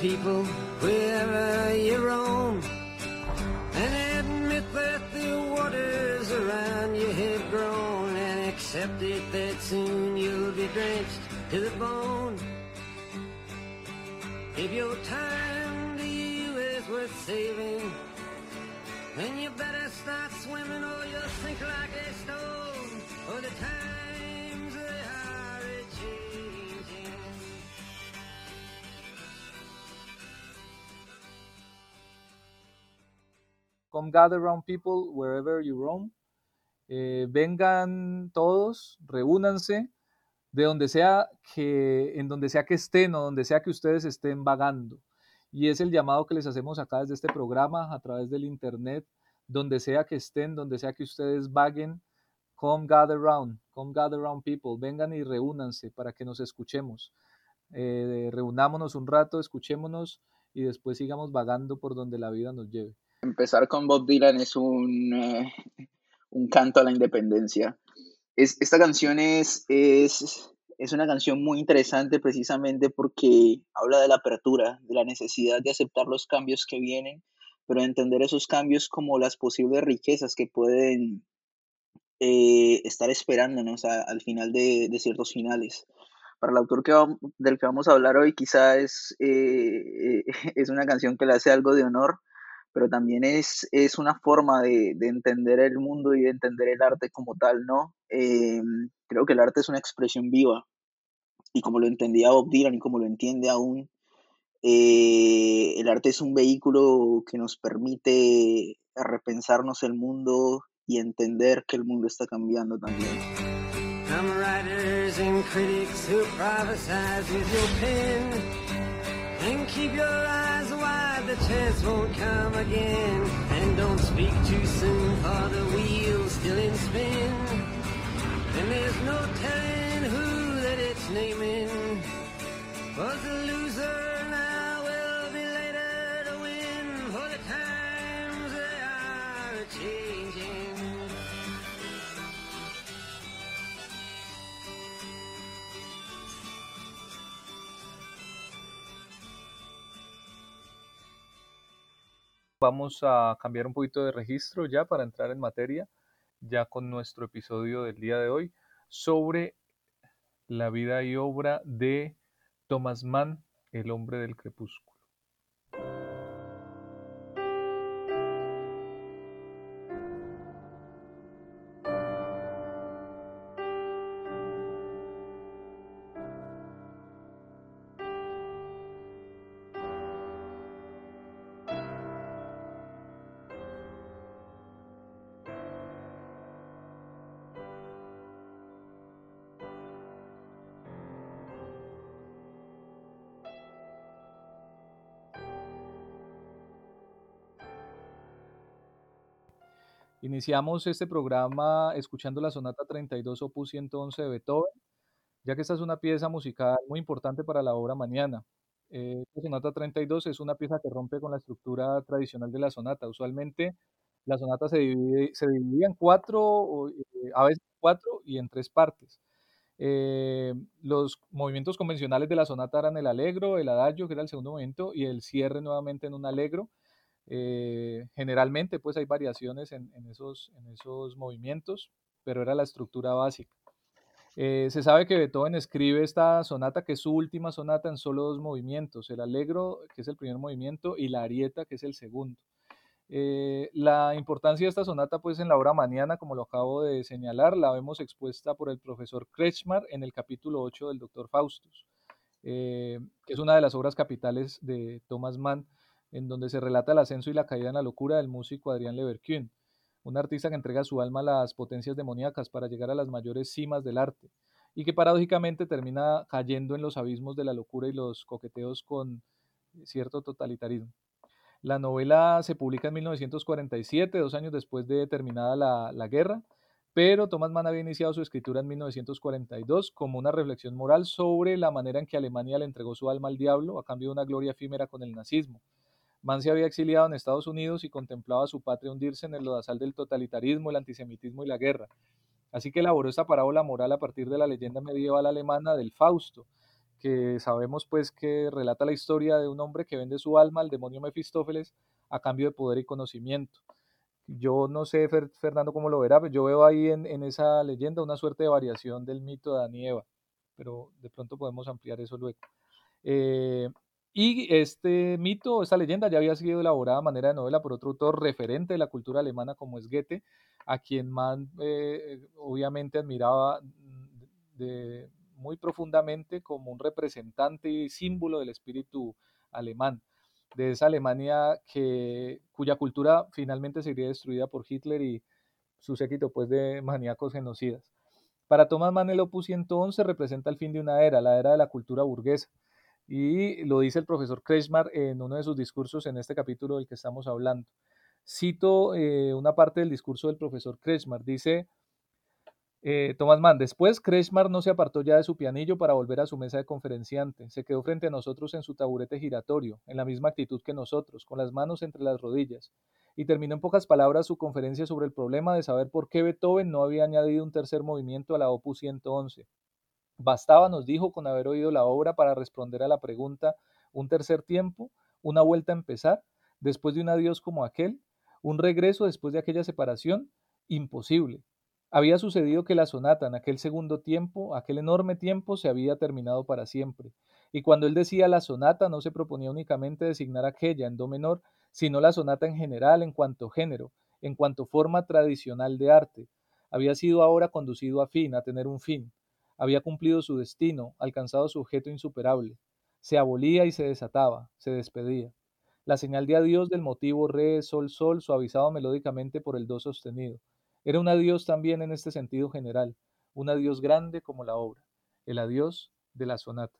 people wherever uh, you roam. And admit that the waters around you have grown. And accept it that soon you'll be drenched to the bone. If your time to you is worth saving, then you better start swimming or you'll sink like a stone. For the times Come gather round people wherever you roam. Eh, vengan todos, reúnanse de donde sea que, en donde sea que estén o donde sea que ustedes estén vagando. Y es el llamado que les hacemos acá desde este programa, a través del internet, donde sea que estén, donde sea que ustedes vaguen, come gather round, come gather round people, vengan y reúnanse para que nos escuchemos. Eh, reunámonos un rato, escuchémonos y después sigamos vagando por donde la vida nos lleve. Empezar con Bob Dylan es un, eh, un canto a la independencia. Es, esta canción es, es, es una canción muy interesante precisamente porque habla de la apertura, de la necesidad de aceptar los cambios que vienen, pero de entender esos cambios como las posibles riquezas que pueden eh, estar esperándonos al final de, de ciertos finales. Para el autor que del que vamos a hablar hoy, quizá es, eh, es una canción que le hace algo de honor, pero también es, es una forma de, de entender el mundo y de entender el arte como tal, ¿no? Eh, creo que el arte es una expresión viva, y como lo entendía Bob Dylan y como lo entiende aún, eh, el arte es un vehículo que nos permite repensarnos el mundo y entender que el mundo está cambiando también. And keep your eyes wide, the chance won't come again. And don't speak too soon, for the wheel's still in spin. And there's no telling who that it's naming. Was a loser, Vamos a cambiar un poquito de registro ya para entrar en materia, ya con nuestro episodio del día de hoy sobre la vida y obra de Thomas Mann, el hombre del crepúsculo. Iniciamos este programa escuchando la sonata 32 opus 111 de Beethoven, ya que esta es una pieza musical muy importante para la obra mañana. Eh, la sonata 32 es una pieza que rompe con la estructura tradicional de la sonata. Usualmente la sonata se divide, dividía en cuatro, eh, a veces cuatro y en tres partes. Eh, los movimientos convencionales de la sonata eran el allegro, el adagio, que era el segundo movimiento, y el cierre nuevamente en un allegro. Eh, generalmente, pues hay variaciones en, esos, en esos movimientos, pero era la estructura básica. Eh, se sabe que Beethoven escribe esta sonata, que es su última sonata, en solo dos movimientos, el allegro, que es el primer movimiento, y la arieta, que es el segundo. Eh, la importancia de esta sonata, pues en la obra mañana, como lo acabo de señalar, la vemos expuesta por el profesor Kretschmar en el capítulo 8 del Dr. Faustus, que es una de las obras capitales de Thomas Mann, en donde se relata el ascenso y la caída en la locura del músico Adrián Leverkühn, un artista que entrega su alma a las potencias demoníacas para llegar a las mayores cimas del arte, y que paradójicamente termina cayendo en los abismos de la locura y los coqueteos con cierto totalitarismo. La novela se publica en 1947, dos años después de terminada la, la guerra, pero Thomas Mann había iniciado su escritura en 1942 como una reflexión moral sobre la manera en que Alemania le entregó su alma al diablo a cambio de una gloria efímera con el nazismo. Mann se había exiliado en Estados Unidos y contemplaba a su patria hundirse en el lodazal del totalitarismo, el antisemitismo y la guerra. Así que elaboró esta parábola moral a partir de la leyenda medieval alemana del Fausto, que sabemos pues que relata la historia de un hombre que vende su alma al demonio Mefistófeles a cambio de poder y conocimiento. Yo no sé, Fernando, cómo lo verá, pero yo veo ahí en, esa leyenda una suerte de variación del mito de Adán pero de pronto podemos ampliar eso luego. Eh, y este mito, esta leyenda ya había sido elaborada a manera de novela por otro autor referente de la cultura alemana como es Goethe, a quien Mann eh, obviamente admiraba de, muy profundamente como un representante y símbolo del espíritu alemán de esa Alemania que, cuya cultura finalmente sería destruida por Hitler y su séquito pues, de maníacos genocidas. Para Thomas Mann el Opus 111 representa el fin de una era, la era de la cultura burguesa. Y lo dice el profesor Kretschmar en uno de sus discursos en este capítulo del que estamos hablando. Cito eh, una parte del discurso del profesor Kretschmar. Dice, eh, Mann, después Kretschmar no se apartó ya de su pianillo para volver a su mesa de conferenciante. Se quedó frente a nosotros en su taburete giratorio, en la misma actitud que nosotros, con las manos entre las rodillas, y terminó en pocas palabras su conferencia sobre el problema de saber por qué Beethoven no había añadido un tercer movimiento a la Opus 111. Bastaba, nos dijo, con haber oído la obra para responder a la pregunta un tercer tiempo, una vuelta a empezar, después de un adiós como aquel, un regreso después de aquella separación, imposible. Había sucedido que la sonata en aquel segundo tiempo, aquel enorme tiempo, se había terminado para siempre. Y cuando él decía la sonata, no se proponía únicamente designar aquella en do menor, sino la sonata en general en cuanto género, en cuanto forma tradicional de arte. Había sido ahora conducido a fin, a tener un fin. Había cumplido su destino, alcanzado su objeto insuperable. Se abolía y se desataba, se despedía. La señal de adiós del motivo re, sol, sol, suavizado melódicamente por el do sostenido era un adiós también en este sentido general, un adiós grande como la obra, el adiós de la sonata.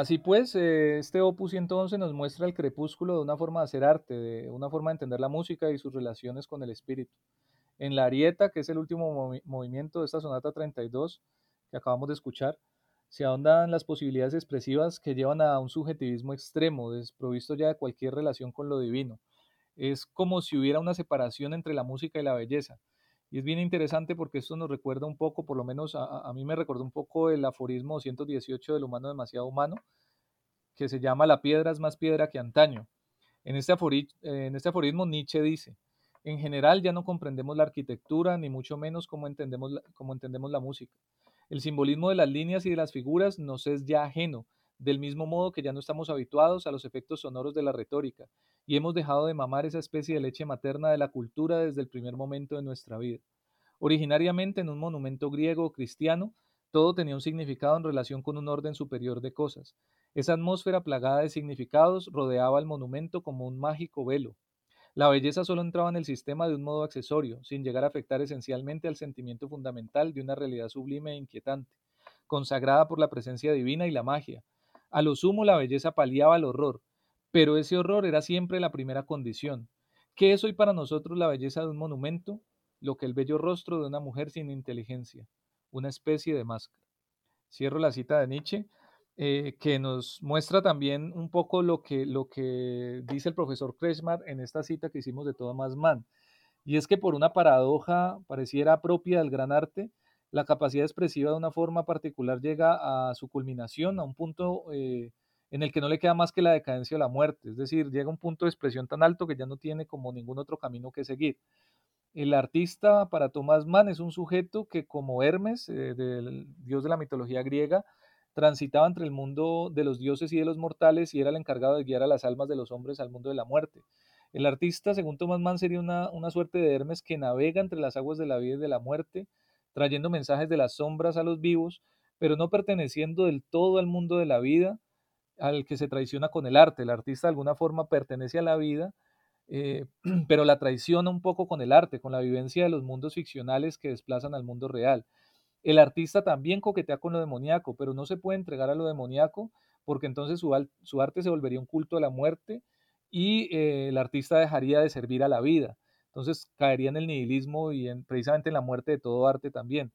Así pues, eh, este opus 111 nos muestra el crepúsculo de una forma de hacer arte, de una forma de entender la música y sus relaciones con el espíritu. En la arieta, que es el último movimiento de esta sonata 32 que acabamos de escuchar, se ahondan las posibilidades expresivas que llevan a un subjetivismo extremo, desprovisto ya de cualquier relación con lo divino. Es como si hubiera una separación entre la música y la belleza. Y es bien interesante porque esto nos recuerda un poco, por lo menos a, mí me recordó un poco el aforismo 118 del humano demasiado humano, que se llama La piedra es más piedra que antaño. En este, en este aforismo Nietzsche dice, en general ya no comprendemos la arquitectura, ni mucho menos cómo entendemos, cómo entendemos la música. El simbolismo de las líneas y de las figuras nos es ya ajeno, del mismo modo que ya no estamos habituados a los efectos sonoros de la retórica, y hemos dejado de mamar esa especie de leche materna de la cultura desde el primer momento de nuestra vida. Originariamente en un monumento griego o cristiano, todo tenía un significado en relación con un orden superior de cosas. Esa atmósfera plagada de significados rodeaba al monumento como un mágico velo. La belleza solo entraba en el sistema de un modo accesorio, sin llegar a afectar esencialmente al sentimiento fundamental de una realidad sublime e inquietante, consagrada por la presencia divina y la magia, a lo sumo la belleza paliaba el horror, pero ese horror era siempre la primera condición. ¿Qué es hoy para nosotros la belleza de un monumento? Lo que el bello rostro de una mujer sin inteligencia, una especie de máscara. Cierro la cita de Nietzsche, eh, que nos muestra también un poco lo que, lo que dice el profesor Kretschmar en esta cita que hicimos de Thomas Mann. Y es que por una paradoja pareciera propia del gran arte, la capacidad expresiva de una forma particular llega a su culminación, a un punto eh, en el que no le queda más que la decadencia o la muerte, es decir, llega a un punto de expresión tan alto que ya no tiene como ningún otro camino que seguir. El artista para Thomas Mann es un sujeto que como Hermes, eh, del dios de la mitología griega, transitaba entre el mundo de los dioses y de los mortales y era el encargado de guiar a las almas de los hombres al mundo de la muerte. El artista, según Thomas Mann, sería una, una suerte de Hermes que navega entre las aguas de la vida y de la muerte, trayendo mensajes de las sombras a los vivos, pero no perteneciendo del todo al mundo de la vida al que se traiciona con el arte. El artista de alguna forma pertenece a la vida, eh, pero la traiciona un poco con el arte, con la vivencia de los mundos ficcionales que desplazan al mundo real. El artista también coquetea con lo demoníaco, pero no se puede entregar a lo demoníaco porque entonces su, su arte se volvería un culto a la muerte y eh, el artista dejaría de servir a la vida. Entonces caería en el nihilismo y en, precisamente en la muerte de todo arte también.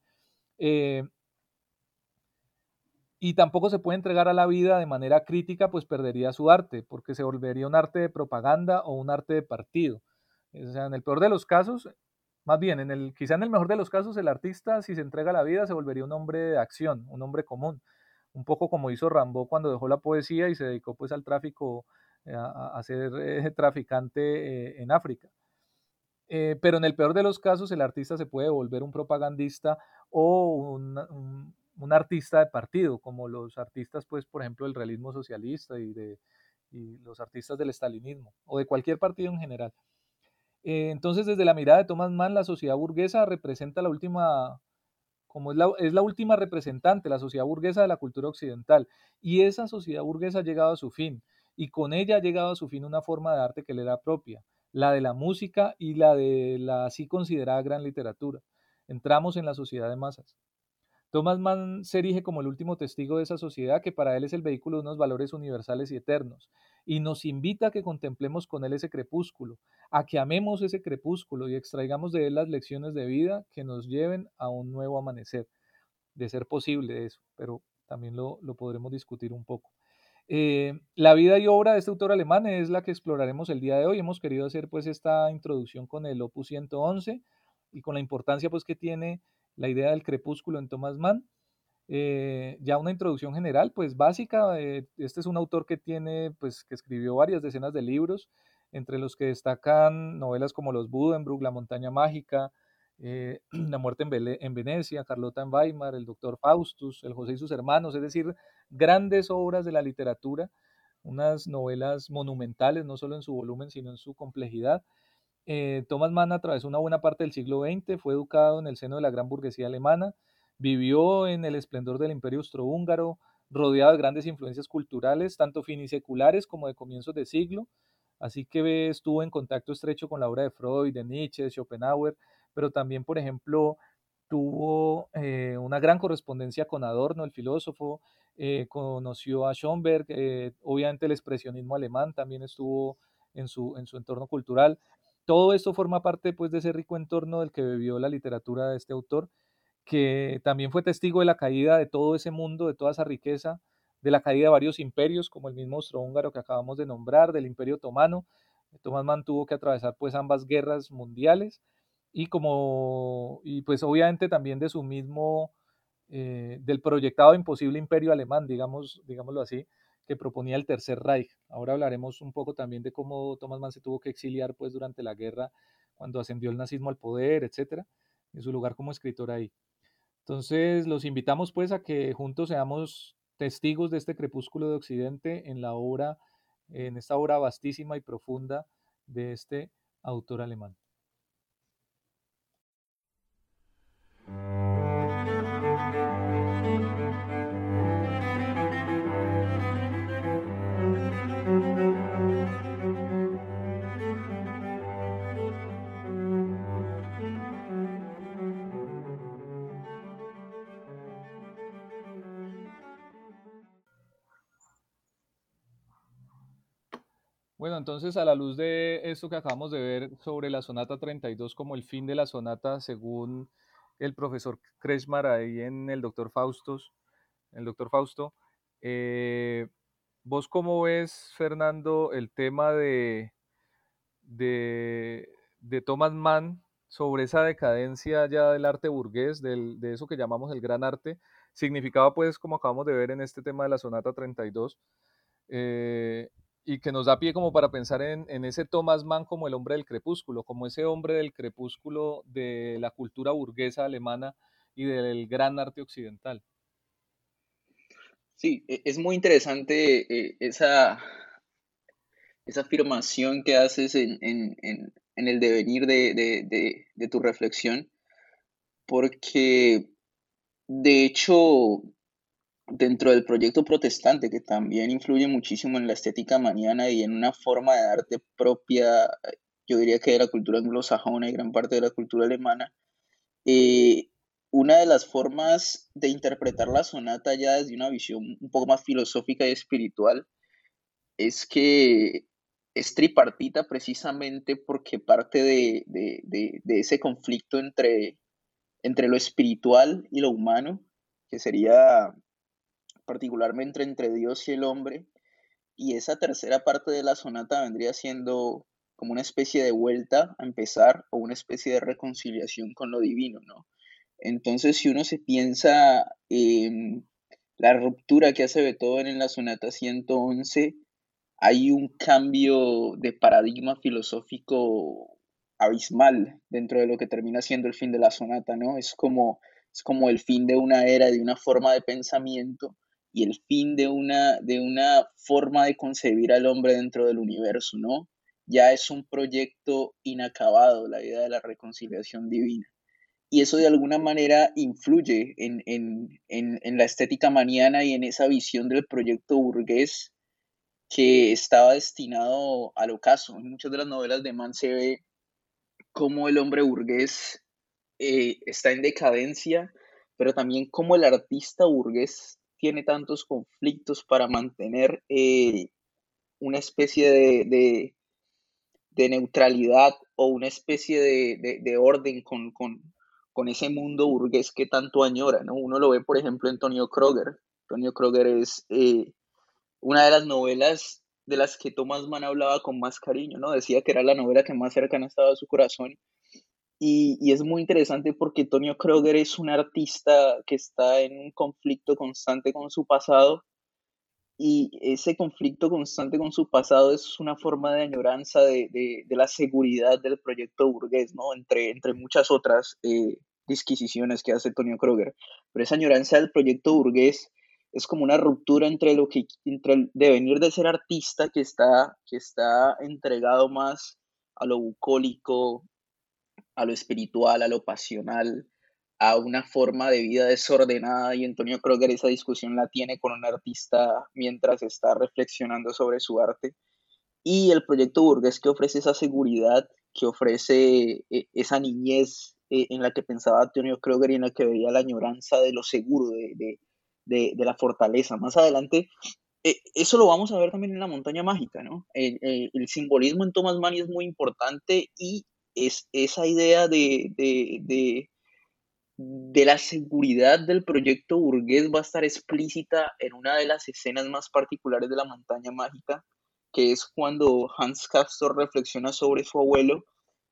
Eh, y tampoco se puede entregar a la vida de manera crítica, pues perdería su arte, porque se volvería un arte de propaganda o un arte de partido. O sea, en el peor de los casos, más bien, en el, quizá en el mejor de los casos, el artista, si se entrega a la vida, se volvería un hombre de acción, un hombre común, un poco como hizo Rambo cuando dejó la poesía y se dedicó pues al tráfico, eh, a, ser eh, traficante en África. Pero en el peor de los casos, el artista se puede volver un propagandista o un, un, artista de partido, como los artistas, pues, por ejemplo, del realismo socialista y, de, y los artistas del estalinismo, o de cualquier partido en general. Eh, entonces, desde la mirada de Thomas Mann, la sociedad burguesa representa la última, como es la, es la última representante, la sociedad burguesa de la cultura occidental. Y esa sociedad burguesa ha llegado a su fin, y con ella ha llegado a su fin una forma de arte que le era propia, la de la música y la de la así considerada gran literatura. Entramos en la sociedad de masas. Thomas Mann se erige como el último testigo de esa sociedad que para él es el vehículo de unos valores universales y eternos, y nos invita a que contemplemos con él ese crepúsculo, a que amemos ese crepúsculo y extraigamos de él las lecciones de vida que nos lleven a un nuevo amanecer, de ser posible eso, pero también lo, podremos discutir un poco. Eh, la vida y obra de este autor alemán es la que exploraremos el día de hoy. Hemos querido hacer pues esta introducción con el Opus 111 y con la importancia pues que tiene la idea del crepúsculo en Thomas Mann. Eh, ya una introducción general, pues básica. Eh, este es un autor que tiene, pues, que escribió varias decenas de libros, entre los que destacan novelas como Los Budenbrook, La Montaña Mágica, La Muerte en, Venecia, Carlota en Weimar, El Doctor Faustus, El José y sus hermanos, es decir, grandes obras de la literatura, unas novelas monumentales, no solo en su volumen, sino en su complejidad. Eh, Thomas Mann atravesó una buena parte del siglo XX, fue educado en el seno de la gran burguesía alemana, vivió en el esplendor del imperio austrohúngaro, rodeado de grandes influencias culturales, tanto finiseculares como de comienzos de siglo, así que estuvo en contacto estrecho con la obra de Freud, de Nietzsche, de Schopenhauer, pero también, por ejemplo, tuvo eh, una gran correspondencia con Adorno, el filósofo, eh, conoció a Schoenberg, obviamente el expresionismo alemán también estuvo en su, en su entorno cultural, todo esto forma parte pues, de ese rico entorno del que bebió la literatura de este autor, que también fue testigo de la caída de todo ese mundo, de toda esa riqueza, de la caída de varios imperios, como el mismo austrohúngaro que acabamos de nombrar, del imperio otomano. Tomás Mann tuvo que atravesar pues ambas guerras mundiales y como, y pues obviamente también de su mismo, eh, del proyectado imposible imperio alemán, digamos, digámoslo así, que proponía el Tercer Reich. Ahora hablaremos un poco también de cómo Thomas Mann se tuvo que exiliar pues, durante la guerra, cuando ascendió el nazismo al poder, etcétera, en su lugar como escritor ahí. Entonces, los invitamos pues a que juntos seamos testigos de este crepúsculo de Occidente en la obra, en esta obra vastísima y profunda de este autor alemán. Entonces a la luz de esto que acabamos de ver sobre la sonata 32 como el fin de la sonata, según el profesor Kretschmar ahí en el doctor Faustos, el doctor Fausto, eh, ¿vos cómo ves, Fernando, el tema de, de, Thomas Mann sobre esa decadencia ya del arte burgués, de eso que llamamos el gran arte? Significaba pues, como acabamos de ver en este tema de la sonata 32, eh, y que nos da pie como para pensar en, ese Thomas Mann como el hombre del crepúsculo, como ese hombre del crepúsculo de la cultura burguesa alemana y del gran arte occidental. Sí, e, es muy interesante eh, esa, esa afirmación que haces en, el devenir de, tu reflexión, porque de hecho, dentro del proyecto protestante, que también influye muchísimo en la estética mañana y en una forma de arte propia, yo diría que de la cultura anglosajona y gran parte de la cultura alemana, eh, una de las formas de interpretar la sonata ya desde una visión un poco más filosófica y espiritual es que es tripartita precisamente porque parte de, de ese conflicto entre, entre lo espiritual y lo humano, que sería particularmente entre Dios y el hombre, y esa tercera parte de la sonata vendría siendo como una especie de vuelta a empezar o una especie de reconciliación con lo divino, ¿no? Entonces, si uno se piensa en la ruptura que hace Beethoven en la sonata 111, hay un cambio de paradigma filosófico abismal dentro de lo que termina siendo el fin de la sonata, ¿no? Es como, es como el fin de una era, de una forma de pensamiento y el fin de una, de una forma de concebir al hombre dentro del universo, ¿no? Ya es un proyecto inacabado, la idea de la reconciliación divina. Y eso de alguna manera influye en, en, en, en la estética maniana y en esa visión del proyecto burgués que estaba destinado al ocaso. En muchas de las novelas de Mann se ve cómo el hombre burgués eh, está en decadencia, pero también cómo el artista burgués tiene tantos conflictos para mantener eh, una especie de, de, neutralidad o una especie de, orden con, con, con, ese mundo burgués que tanto añora. ¿no? Uno lo ve, por ejemplo, en Tonio Kroger. Tonio Kroger es eh, una de las novelas de las que Thomas Mann hablaba con más cariño, ¿no? Decía que era la novela que más cercana estaba a su corazón. Y, y, es muy interesante porque Tonio Kroger es un artista que está en un conflicto constante con su pasado y ese conflicto constante con su pasado es una forma de añoranza de, de, de la seguridad del proyecto burgués, ¿no? Entre, entre muchas otras eh, disquisiciones que hace Tonio Kroger. Pero esa añoranza del proyecto burgués es como una ruptura entre lo que entre el devenir de ser artista que está que está entregado más a lo bucólico, a lo espiritual, a lo pasional, a una forma de vida desordenada y Antonio Kroger esa discusión la tiene con un artista mientras está reflexionando sobre su arte y el proyecto burgués que ofrece esa seguridad, que ofrece eh, esa niñez eh, en la que pensaba Antonio Kroger y en la que veía la añoranza de lo seguro, de, de, la fortaleza. Más adelante, eh, eso lo vamos a ver también en la montaña mágica, ¿no? El, simbolismo en Thomas Mann es muy importante y es esa idea de, de, de, la seguridad del proyecto burgués va a estar explícita en una de las escenas más particulares de la montaña mágica, que es cuando Hans Castor reflexiona sobre su abuelo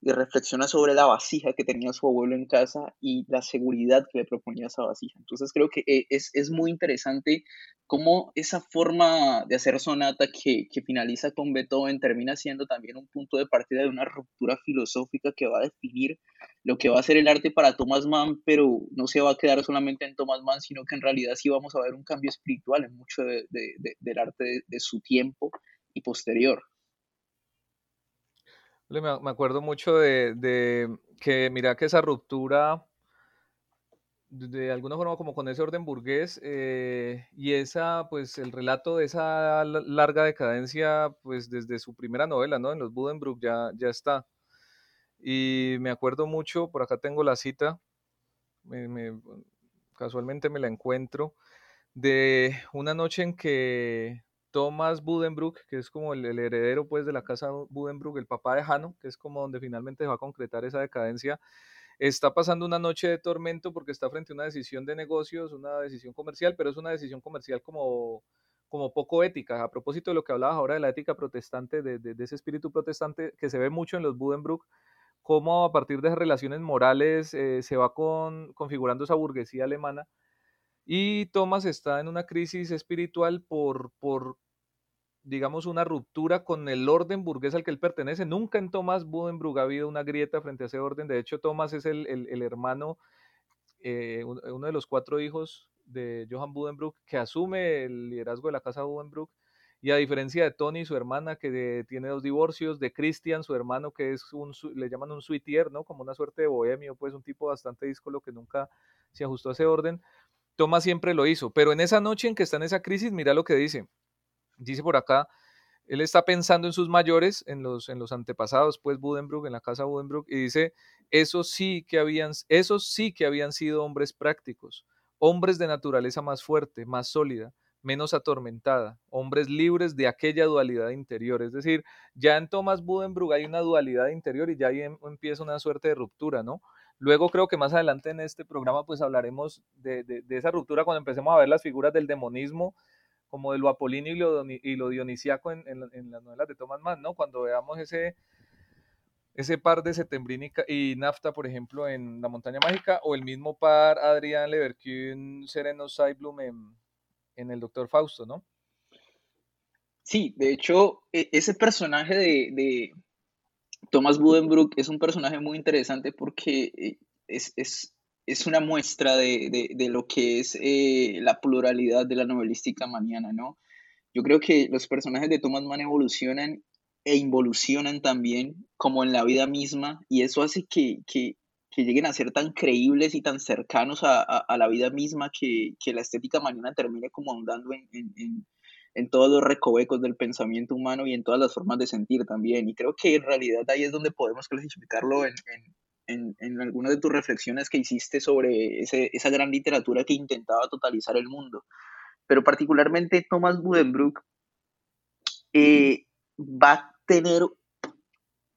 y reflexiona sobre la vasija que tenía su abuelo en casa y la seguridad que le proponía esa vasija. Entonces creo que eh, es, es muy interesante cómo esa forma de hacer sonata que, que, finaliza con Beethoven termina siendo también un punto de partida de una ruptura filosófica que va a definir lo que va a ser el arte para Thomas Mann, pero no se va a quedar solamente en Thomas Mann, sino que en realidad sí vamos a ver un cambio espiritual en mucho de, de, del arte de su tiempo y posterior. Me acuerdo mucho de, que, mira, que esa ruptura, de alguna forma como con ese orden burgués, eh, y esa, pues el relato de esa larga decadencia, pues desde su primera novela, ¿no? En los Budenbrook ya, ya está. Y me acuerdo mucho, por acá tengo la cita, casualmente me la encuentro, de una noche en que Thomas Budenbrook, que es como el, heredero pues de la casa Budenbrook, el papá de Jano, que es como donde finalmente se va a concretar esa decadencia, está pasando una noche de tormento porque está frente a una decisión de negocios, una decisión comercial, pero es una decisión comercial como, como poco ética. A propósito de lo que hablabas ahora de la ética protestante, de, ese espíritu protestante que se ve mucho en los Budenbrook, cómo a partir de esas relaciones morales eh, se va con, configurando esa burguesía alemana. Y Thomas está en una crisis espiritual por, por digamos, una ruptura con el orden burgués al que él pertenece. Nunca en Thomas Budenbrug ha habido una grieta frente a ese orden. De hecho, Thomas es el, el, hermano, eh, uno de los cuatro hijos de Johann Budenbrug, que asume el liderazgo de la casa Budenbrug. Y a diferencia de Tony, su hermana, que tiene dos divorcios, de Christian, su hermano, que es un, le llaman un suitier, ¿no? Como una suerte de bohemio, pues un tipo bastante díscolo que nunca se ajustó a ese orden. Thomas siempre lo hizo, pero en esa noche en que está en esa crisis, mira lo que dice. Dice por acá, él está pensando en sus mayores, en los, en los antepasados, pues Budenbrook, en la casa Budenbrook, y dice, esos sí que habían, esos sí que habían sido hombres prácticos, hombres de naturaleza más fuerte, más sólida, menos atormentada, hombres libres de aquella dualidad interior. Es decir, ya en Thomas Budenbrook hay una dualidad interior y ya ahí em, empieza una suerte de ruptura, ¿no? Luego creo que más adelante en este programa pues hablaremos de, de esa ruptura cuando empecemos a ver las figuras del demonismo como de lo apolíneo y lo, dionisiaco en, las novelas de Thomas Mann, ¿no? Cuando veamos ese, ese par de Setembrina y, Nafta, por ejemplo, en La Montaña Mágica, o el mismo par Adrián Leverkusen, Sereno Saiblum en, en El Doctor Fausto, ¿no? Sí, de hecho, e, ese personaje de, de Thomas Budenbrook es un personaje muy interesante porque eh, es, es una muestra de, lo que es eh, la pluralidad de la novelística mañana, ¿no? Yo creo que los personajes de Thomas Mann evolucionan e involucionan también como en la vida misma y eso hace que, lleguen a ser tan creíbles y tan cercanos a, la vida misma que, la estética mañana termine como ahondando en, todos los recovecos del pensamiento humano y en todas las formas de sentir también. Y creo que en realidad ahí es donde podemos clasificarlo en, en, en algunas de tus reflexiones que hiciste sobre esa gran literatura que intentaba totalizar el mundo. Pero particularmente Thomas Budenbrook eh, va a tener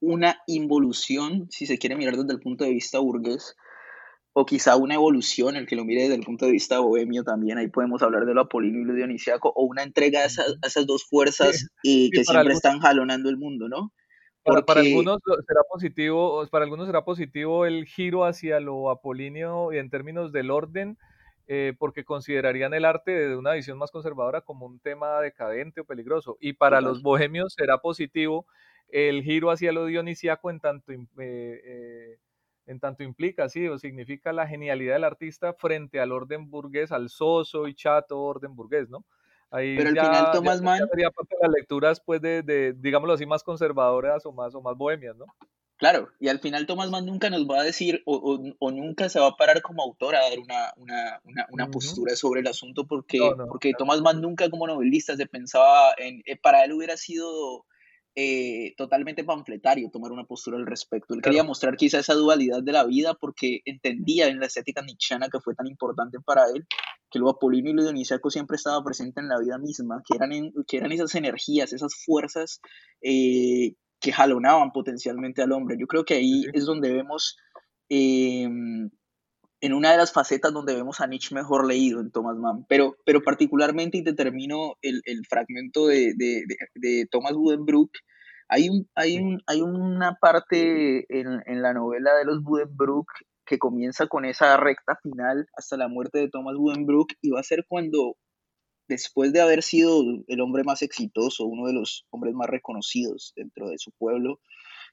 una involución, si se quiere mirar desde el punto de vista burgués, o quizá una evolución, el que lo mire desde el punto de vista bohemio también, ahí podemos hablar de lo apolíneo y lo dionisiaco, o una entrega a esas, esas dos fuerzas eh, que siempre están jalonando el mundo, ¿no? Para, algunos será positivo, para algunos será positivo el giro hacia lo apolíneo y en términos del orden, eh, porque considerarían el arte de una visión más conservadora como un tema decadente o peligroso. Y para los bohemios será positivo el giro hacia lo dionisiaco en tanto, eh, eh, en tanto implica, sí, o significa la genialidad del artista frente al orden burgués, al soso y chato orden burgués, ¿no? Pero al final Thomas Mann... sería parte de las lecturas, pues, de, de, digámoslo así, más conservadoras o más, o más bohemias, ¿no? Claro, y al final Thomas Mann nunca nos va a decir o, o, nunca se va a parar como autor a dar una, una, una, una postura sobre el asunto porque, porque Thomas Mann nunca como novelista se pensaba en, eh, para él hubiera sido eh, totalmente panfletario tomar una postura al respecto. Él quería mostrar quizá esa dualidad de la vida porque entendía en la estética nietzscheana que fue tan importante para él que lo apolíneo y lo dionisiaco siempre estaba presente en la vida misma, que eran, que eran esas energías, esas fuerzas eh, que jalonaban potencialmente al hombre. Yo creo que ahí es donde vemos, em, en una de las facetas donde vemos a Nietzsche mejor leído en Thomas Mann, pero, pero particularmente, y te termino el, el fragmento de, de, de, Thomas Budenbrook, hay, un, hay, un, hay una parte en, en, la novela de los Budenbrook que comienza con esa recta final hasta la muerte de Thomas Budenbrook y va a ser cuando, después de haber sido el hombre más exitoso, uno de los hombres más reconocidos dentro de su pueblo,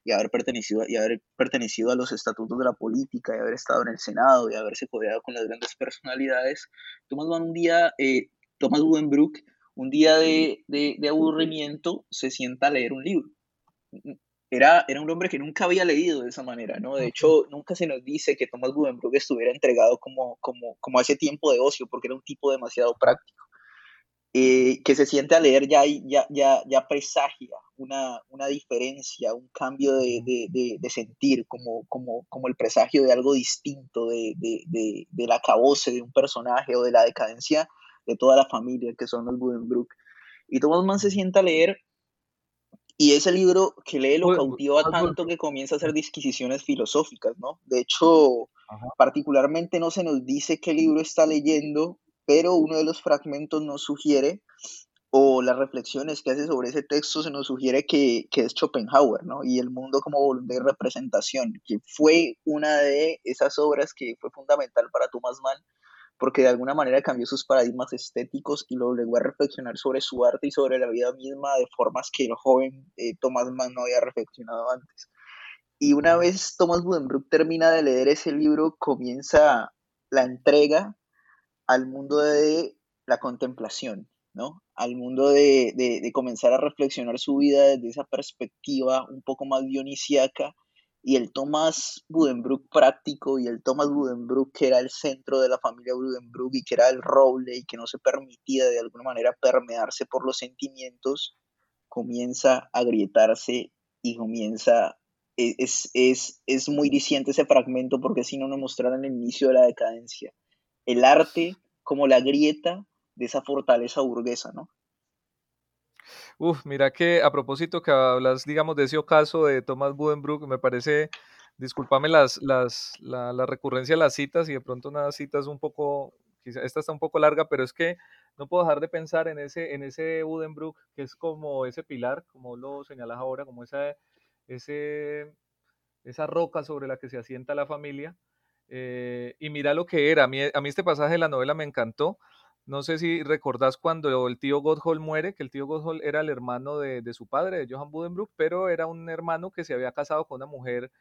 y haber pertenecido, y haber pertenecido a los estatutos de la política, y haber estado en el Senado, y haberse codeado con las grandes personalidades, Thomas Mann un día, eh, Thomas Budenbrook, un día de, de, de, aburrimiento, se sienta a leer un libro. Era, era un hombre que nunca había leído de esa manera, ¿no? De hecho, nunca se nos dice que Thomas Budenbrook estuviera entregado como, como, como a ese tiempo de ocio, porque era un tipo demasiado práctico. Eh, que se siente a leer ya, ya, ya, ya presagia una, una diferencia, un cambio de, de, de, sentir, como, como, como el presagio de algo distinto, de, de, del acabose de un personaje o de la decadencia de toda la familia que son los Budenbrook. Y Thomas Mann se sienta a leer y ese libro que lee lo cautiva tanto que comienza a hacer disquisiciones filosóficas, ¿no? De hecho, particularmente no se nos dice qué libro está leyendo, pero uno de los fragmentos nos sugiere, o las reflexiones que hace sobre ese texto se nos sugiere que, que es Schopenhauer, ¿no? Y el mundo como voluntad de representación, que fue una de esas obras que fue fundamental para Thomas Mann, porque de alguna manera cambió sus paradigmas estéticos y lo obligó a reflexionar sobre su arte y sobre la vida misma de formas que el joven eh, Thomas Mann no había reflexionado antes. Y una vez Thomas Budenbrook termina de leer ese libro, comienza la entrega al mundo de la contemplación. ¿no? Al mundo de, de, comenzar a reflexionar su vida desde esa perspectiva un poco más dionisíaca y el Thomas Budenbrook práctico y el Thomas Budenbrook que era el centro de la familia Budenbrook y que era el roble y que no se permitía de alguna manera permearse por los sentimientos, comienza a agrietarse y comienza, e, es, es, es muy diciente ese fragmento porque si no nos mostraron el inicio de la decadencia. El arte como la grieta de esa fortaleza burguesa, ¿no? Uf, mira que a propósito que hablas, digamos, de ese ocaso de Thomas Budenbrook, me parece, discúlpame las, las, la, la, recurrencia de las citas y de pronto una cita es un poco, quizá esta está un poco larga, pero es que no puedo dejar de pensar en ese, en ese Budenbrook, que es como ese pilar, como lo señalas ahora, como esa, ese, esa roca sobre la que se asienta la familia. Eh, y mira lo que era, a mí, a mí este pasaje de la novela me encantó, no sé si recordás cuando el tío Gotthold muere, que el tío Gotthold era el hermano de, su padre, de Johann Budenbrook, pero era un hermano que se había casado con una mujer.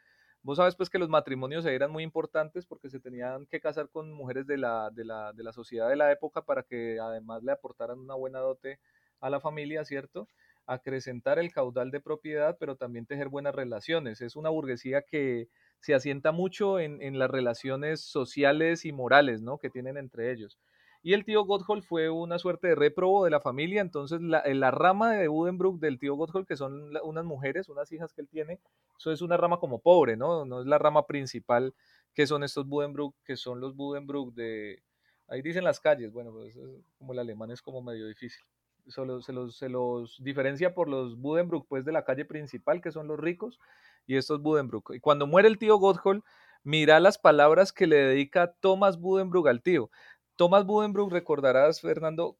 Vos sabes pues que los matrimonios eran muy importantes porque se tenían que casar con mujeres de la, de la, de la sociedad de la época para que además le aportaran una buena dote a la familia, ¿cierto? Acrecentar el caudal de propiedad, pero también tejer buenas relaciones. Es una burguesía que se asienta mucho en, en las relaciones sociales y morales, ¿no? Que tienen entre ellos. Y el tío Gotthold fue una suerte de reprobo de la familia, entonces la, eh, la rama de Budenbrook del tío Gotthold, que son unas mujeres, unas hijas que él tiene, eso es una rama como pobre, ¿no? No es la rama principal que son estos Budenbrook, que son los Budenbrook de, ahí dicen las calles, bueno, pues como el alemán es como medio difícil. Se, los, se los diferencia por los Budenbrook, pues de la calle principal, que son los ricos, y estos Budenbrook. Y cuando muere el tío Gotthold, mira las palabras que le dedica Thomas Budenbrook al tío. Thomas Budenbrook, recordarás, Fernando,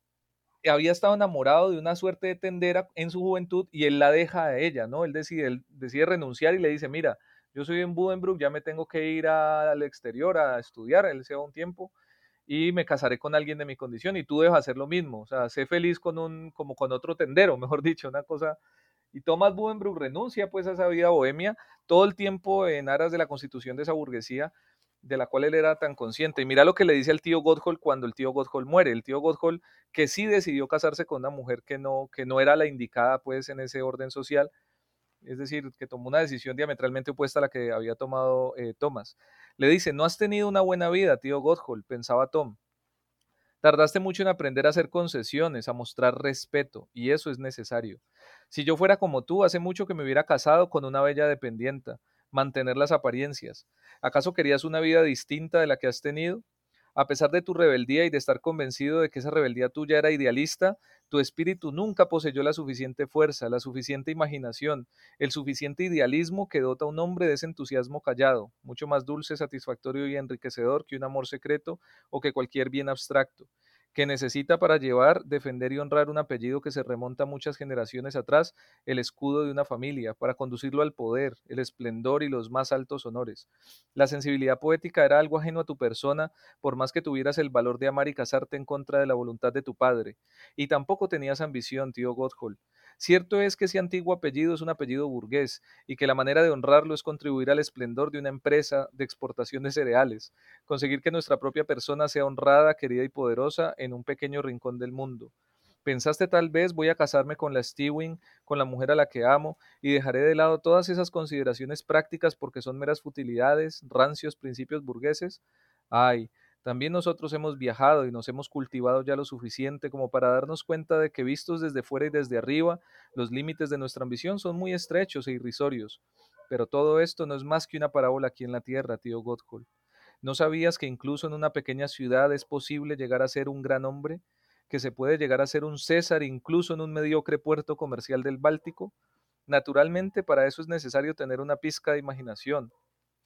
había estado enamorado de una suerte de tendera en su juventud y él la deja a ella, ¿no? Él decide, renunciar y le dice, mira, yo soy en Budenbrook, ya me tengo que ir al exterior a estudiar, él se va un tiempo y me casaré con alguien de mi condición y tú debes hacer lo mismo, o sea, sé feliz con un, como con otro tendero, mejor dicho, una cosa. Y Thomas Budenbrook renuncia pues a esa vida bohemia todo el tiempo en aras de la constitución de esa burguesía, de la cual él era tan consciente. Y mira lo que le dice al tío Gotthold cuando el tío Gotthold muere. El tío Gotthold que sí decidió casarse con una mujer que no, que no era la indicada pues en ese orden social, es decir, que tomó una decisión diametralmente opuesta a la que había tomado eh, Thomas. Le dice, no has tenido una buena vida, tío Gotthold, pensaba Tom. Tardaste mucho en aprender a hacer concesiones, a mostrar respeto, y eso es necesario. Si yo fuera como tú, hace mucho que me hubiera casado con una bella dependienta mantener las apariencias. ¿Acaso querías una vida distinta de la que has tenido? A pesar de tu rebeldía y de estar convencido de que esa rebeldía tuya era idealista, tu espíritu nunca poseyó la suficiente fuerza, la suficiente imaginación, el suficiente idealismo que dota a un hombre de ese entusiasmo callado, mucho más dulce, satisfactorio y enriquecedor que un amor secreto o que cualquier bien abstracto que necesita para llevar, defender y honrar un apellido que se remonta muchas generaciones atrás, el escudo de una familia, para conducirlo al poder, el esplendor y los más altos honores. La sensibilidad poética era algo ajeno a tu persona, por más que tuvieras el valor de amar y casarte en contra de la voluntad de tu padre. Y tampoco tenías ambición, tío Gotthold. Cierto es que ese antiguo apellido es un apellido burgués y que la manera de honrarlo es contribuir al esplendor de una empresa de exportación de cereales, conseguir que nuestra propia persona sea honrada, querida y poderosa en un pequeño rincón del mundo. Pensaste tal vez voy a casarme con la Stewing, con la mujer a la que amo, y dejaré de lado todas esas consideraciones prácticas porque son meras futilidades, rancios principios burgueses. Ay, también nosotros hemos viajado y nos hemos cultivado ya lo suficiente como para darnos cuenta de que vistos desde fuera y desde arriba, los límites de nuestra ambición son muy estrechos e irrisorios. Pero todo esto no es más que una parábola aquí en la tierra, tío Gotthold. ¿No sabías que incluso en una pequeña ciudad es posible llegar a ser un gran hombre? ¿Que se puede llegar a ser un César incluso en un mediocre puerto comercial del Báltico? Naturalmente, para eso es necesario tener una pizca de imaginación,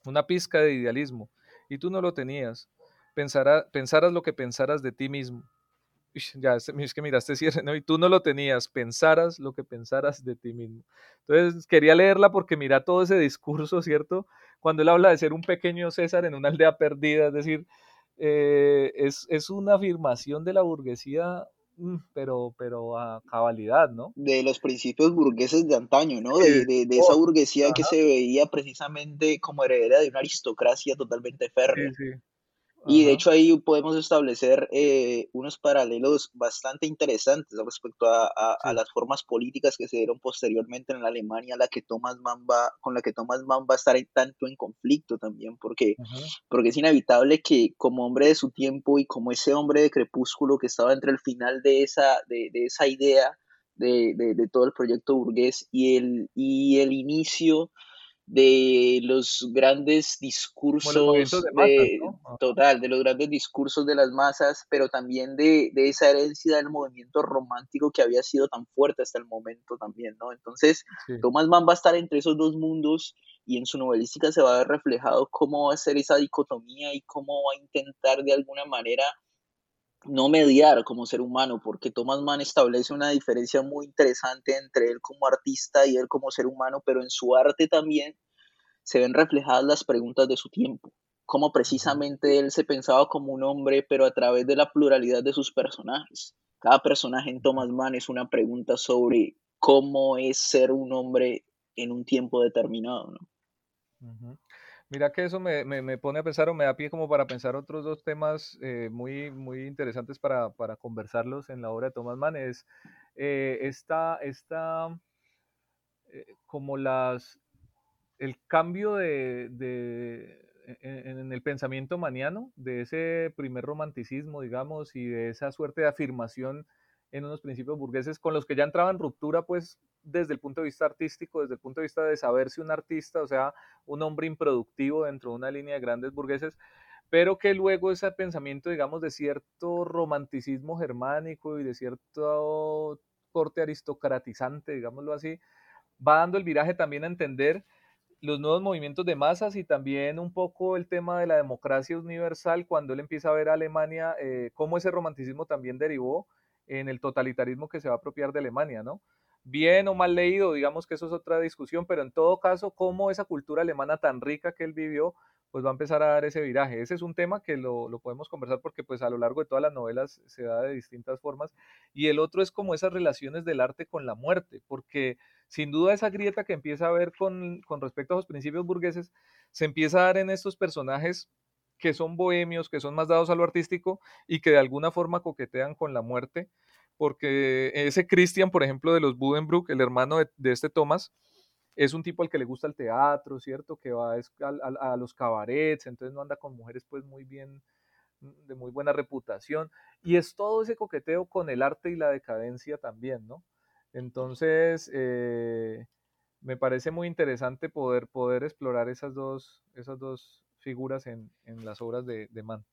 una pizca de idealismo, y tú no lo tenías pensaras lo que pensaras de ti mismo. ya, es que miraste cierre, ¿no? Y tú no lo tenías, pensaras lo que pensaras de ti mismo. Entonces, quería leerla porque mira todo ese discurso, ¿cierto? Cuando él habla de ser un pequeño César en una aldea perdida, es decir, eh, es, es, una afirmación de la burguesía, mm, pero, pero a cabalidad, ¿no? De los principios burgueses de antaño, ¿no? De, de, de esa oh, burguesía que se veía precisamente como heredera de una aristocracia totalmente férrea. Sí, sí Y de hecho ahí podemos establecer eh, unos paralelos bastante interesantes respecto a, las formas políticas que se dieron posteriormente en la Alemania, la que Thomas Mann va, con la que Thomas Mann va a estar en, tanto en conflicto también, porque, porque es inevitable que como hombre de su tiempo y como ese hombre de crepúsculo que estaba entre el final de esa, de, de esa idea de, de, de, todo el proyecto burgués y el, y el inicio de los grandes discursos de, total, de los grandes discursos de las masas, pero también de, esa herencia del movimiento romántico que había sido tan fuerte hasta el momento también, ¿no? Entonces, Thomas Mann va a estar entre esos dos mundos y en su novelística se va a ver reflejado cómo va a ser esa dicotomía y cómo va a intentar de alguna manera no mediar como ser humano, porque Thomas Mann establece una diferencia muy interesante entre él como artista y él como ser humano, pero en su arte también se ven reflejadas las preguntas de su tiempo, como precisamente él se pensaba como un hombre, pero a través de la pluralidad de sus personajes. Cada personaje en Thomas Mann es una pregunta sobre cómo es ser un hombre en un tiempo determinado. ¿no? Mira que eso me, pone a pensar o me da pie como para pensar otros dos temas eh, muy, muy interesantes para, conversarlos en la obra de Thomas Mann. Es eh, esta, esta eh, como las, el cambio de, e, e, en, el pensamiento maniano, de ese primer romanticismo, digamos, y de esa suerte de afirmación en unos principios burgueses con los que ya entraba en ruptura, pues desde el punto de vista artístico, desde el punto de vista de saber si un artista, o sea, un hombre improductivo dentro de una línea de grandes burgueses, pero que luego ese pensamiento, digamos, de cierto romanticismo germánico y de cierto corte aristocratizante, digámoslo así, va dando el viraje también a entender los nuevos movimientos de masas y también un poco el tema de la democracia universal, cuando él empieza a ver a Alemania, eh, cómo ese romanticismo también derivó en el totalitarismo que se va a apropiar de Alemania, ¿no? Bien o mal leído, digamos que eso es otra discusión, pero en todo caso, cómo esa cultura alemana tan rica que él vivió, pues va a empezar a dar ese viraje. Ese es un tema que lo, podemos conversar porque pues a lo largo de todas las novelas se da de distintas formas. Y el otro es como esas relaciones del arte con la muerte, porque sin duda esa grieta que empieza a ver con, con respecto a los principios burgueses, se empieza a dar en estos personajes que son bohemios, que son más dados a lo artístico y que de alguna forma coquetean con la muerte porque ese Christian, por ejemplo, de los Budenbrook, el hermano de, este Thomas, es un tipo al que le gusta el teatro, ¿cierto? Que va a, los cabarets, entonces no anda con mujeres pues muy bien, de muy buena reputación, y es todo ese coqueteo con el arte y la decadencia también, ¿no? Entonces, eh, me parece muy interesante poder, poder explorar esas dos, esas dos figuras en, las obras de, de Mann.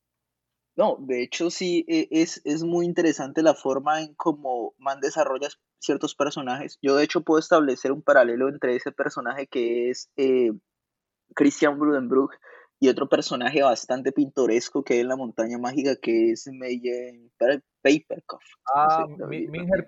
No, de hecho sí, e, es, es muy interesante la forma en cómo Man desarrolla ciertos personajes. Yo de hecho puedo establecer un paralelo entre ese personaje que es eh, Christian Brudenbrook y otro personaje bastante pintoresco que es en la montaña mágica que es Meyen Papercoff. Ah, Minger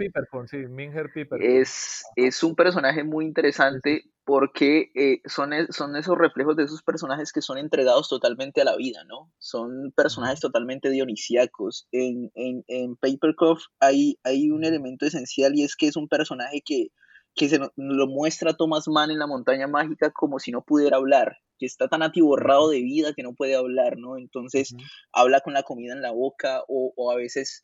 sí, Minger Es, es un personaje muy interesante porque eh, son, e, son esos reflejos de esos personajes que son entregados totalmente a la vida, ¿no? Son personajes totalmente dionisíacos. En, en, en Papercoff hay, hay un elemento esencial y es que es un personaje que que se lo muestra Thomas Mann en la montaña mágica como si no pudiera hablar, que está tan atiborrado de vida que no puede hablar, ¿no? Entonces habla con la comida en la boca o, a veces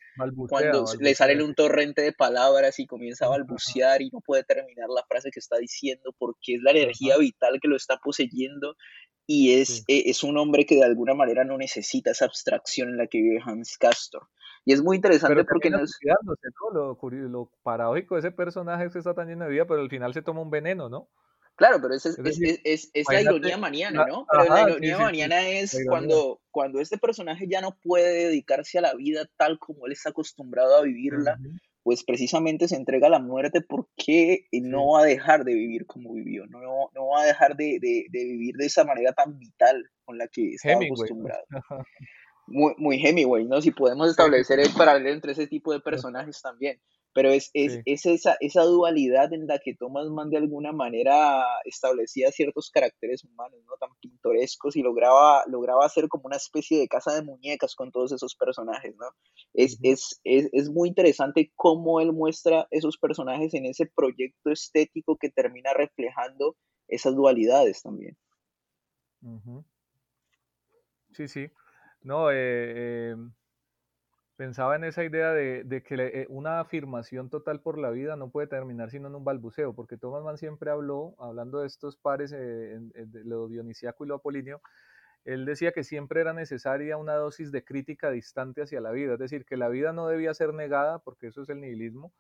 cuando le sale un torrente de palabras y comienza a balbucear y no puede terminar la frase que está diciendo porque es la energía vital que lo está poseyendo y es, e, es un hombre que de alguna manera no necesita esa abstracción en la que vive Hans Castor. Y es muy interesante porque no Lo, lo, paradójico de ese personaje es que está tan lleno de vida, pero al final se toma un veneno, ¿no? Claro, pero es, es, es, es la ironía maniana, ¿no? Pero la ironía maniana es cuando, cuando este personaje ya no puede dedicarse a la vida tal como él está acostumbrado a vivirla, pues precisamente se entrega a la muerte porque no va a dejar de vivir como vivió, no, no va a dejar de, de, de, vivir de esa manera tan vital con la que estaba acostumbrado. muy, muy Hemingway, ¿no? Si podemos establecer el paralelo entre ese tipo de personajes también. Pero es, es, es, esa, esa dualidad en la que Thomas Mann de alguna manera establecía ciertos caracteres humanos, ¿no? Tan pintorescos y lograba, lograba hacer como una especie de casa de muñecas con todos esos personajes, ¿no? Es, es, es, es muy interesante cómo él muestra esos personajes en ese proyecto estético que termina reflejando esas dualidades también. Sí, sí. No, eh, em, pensaba en esa idea de, que eh, una afirmación total por la vida no puede terminar sino en un balbuceo, porque Thomas Mann siempre habló, hablando de estos pares, eh, de lo dionisiaco y lo apolíneo, él decía que siempre era necesaria una dosis de crítica distante hacia la vida, es decir, que la vida no debía ser negada, porque eso es el nihilismo,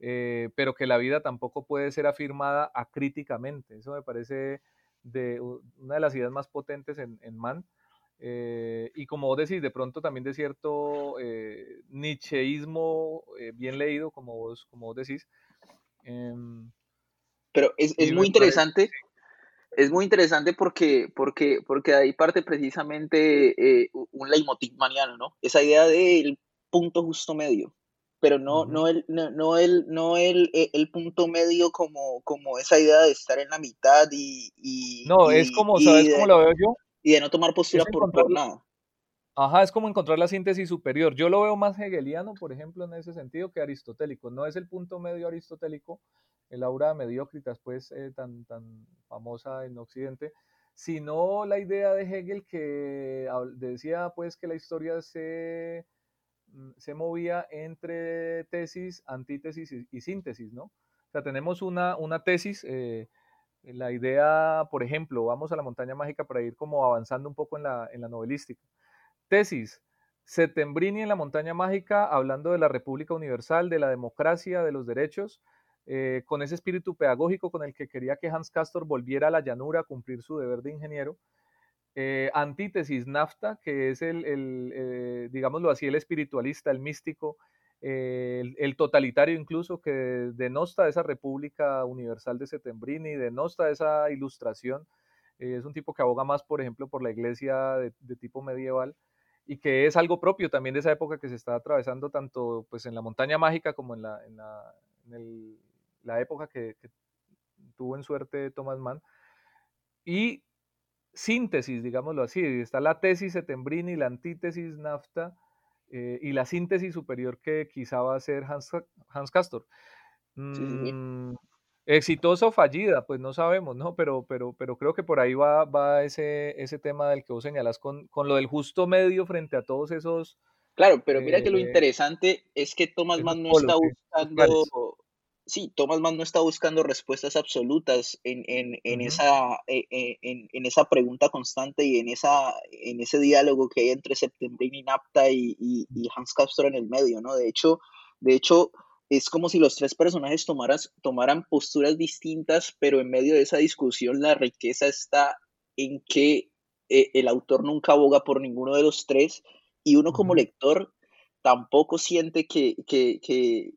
eh, pero que la vida tampoco puede ser afirmada acríticamente. Eso me parece de una de las ideas más potentes en, en Mann. Eh, y como vos decís, de pronto también de cierto eh, nicheísmo eh, bien leído, como vos, como vos decís. Em, pero es, es muy interesante, es muy interesante porque, porque, porque ahí parte precisamente un leitmotiv maniano, ¿no? Esa idea del punto justo medio pero no, no, el, no, no, el, no el, e, el, punto medio como, como esa idea de estar en la mitad y... y no, es como, ¿sabes cómo lo veo yo? Y de no tomar postura por, por, nada. Ajá, es como encontrar la síntesis superior. Yo lo veo más hegeliano, por ejemplo, en ese sentido, que aristotélico. No es el punto medio aristotélico, el aura mediocritas, pues, eh, tan, tan famosa en Occidente, sino la idea de Hegel que decía, pues, que la historia se Mm, se movía entre tesis, antítesis y, síntesis, ¿no? O sea, tenemos una, una tesis, eh, la idea, por ejemplo, vamos a la montaña mágica para ir como avanzando un poco en la, en la novelística. Tesis, Setembrini en la montaña mágica, hablando de la República Universal, de la democracia, de los derechos, eh, con ese espíritu pedagógico con el que quería que Hans Castor volviera a la llanura a cumplir su deber de ingeniero. Eh, antítesis nafta, que es el, eh, digámoslo así, el espiritualista, el místico, eh, el, totalitario incluso, que denosta esa República Universal de Setembrini, denosta esa ilustración. es un tipo que aboga más, por ejemplo, por la iglesia de, tipo medieval y que es algo propio también de esa época que se está atravesando tanto pues, en la montaña mágica como en la, en la, época que, que, tuvo en suerte Thomas Mann. Y síntesis, digámoslo así. Está la tesis Setembrini, la antítesis NAFTA eh, y la síntesis superior que quizá va a ser Hans, Hans Castor. Mm, exitosa o fallida, pues no sabemos, ¿no? Pero, pero, pero creo que por ahí va, va ese, ese tema del que vos señalás con, con lo del justo medio frente a todos esos... Claro, pero mira que lo eh, interesante es que Thomas Mann no está buscando sí, Thomas Mann no está buscando respuestas absolutas en, esa, eh, eh, en, esa pregunta constante y en, esa, en ese diálogo que hay entre Septembrini Napta y, y, Hans Castor en el medio, ¿no? De hecho, de hecho, es como si los tres personajes tomaras, tomaran posturas distintas, pero en medio de esa discusión la riqueza está en que eh, el autor nunca aboga por ninguno de los tres y uno como lector tampoco siente que, que, que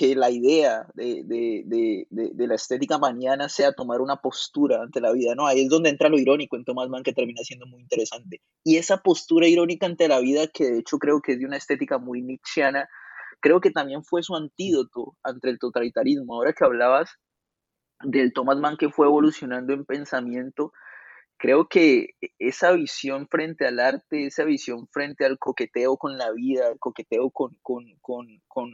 la idea de, de, de, de, la estética mañana sea tomar una postura ante la vida, ¿no? Ahí es donde entra lo irónico en Thomas Mann que termina siendo muy interesante. Y esa postura irónica ante la vida, que de hecho creo que es de una estética muy nietzscheana, creo que también fue su antídoto ante el totalitarismo. Ahora que hablabas del Thomas Mann que fue evolucionando en pensamiento, creo que esa visión frente al arte, esa visión frente al coqueteo con la vida, el coqueteo con, con, con,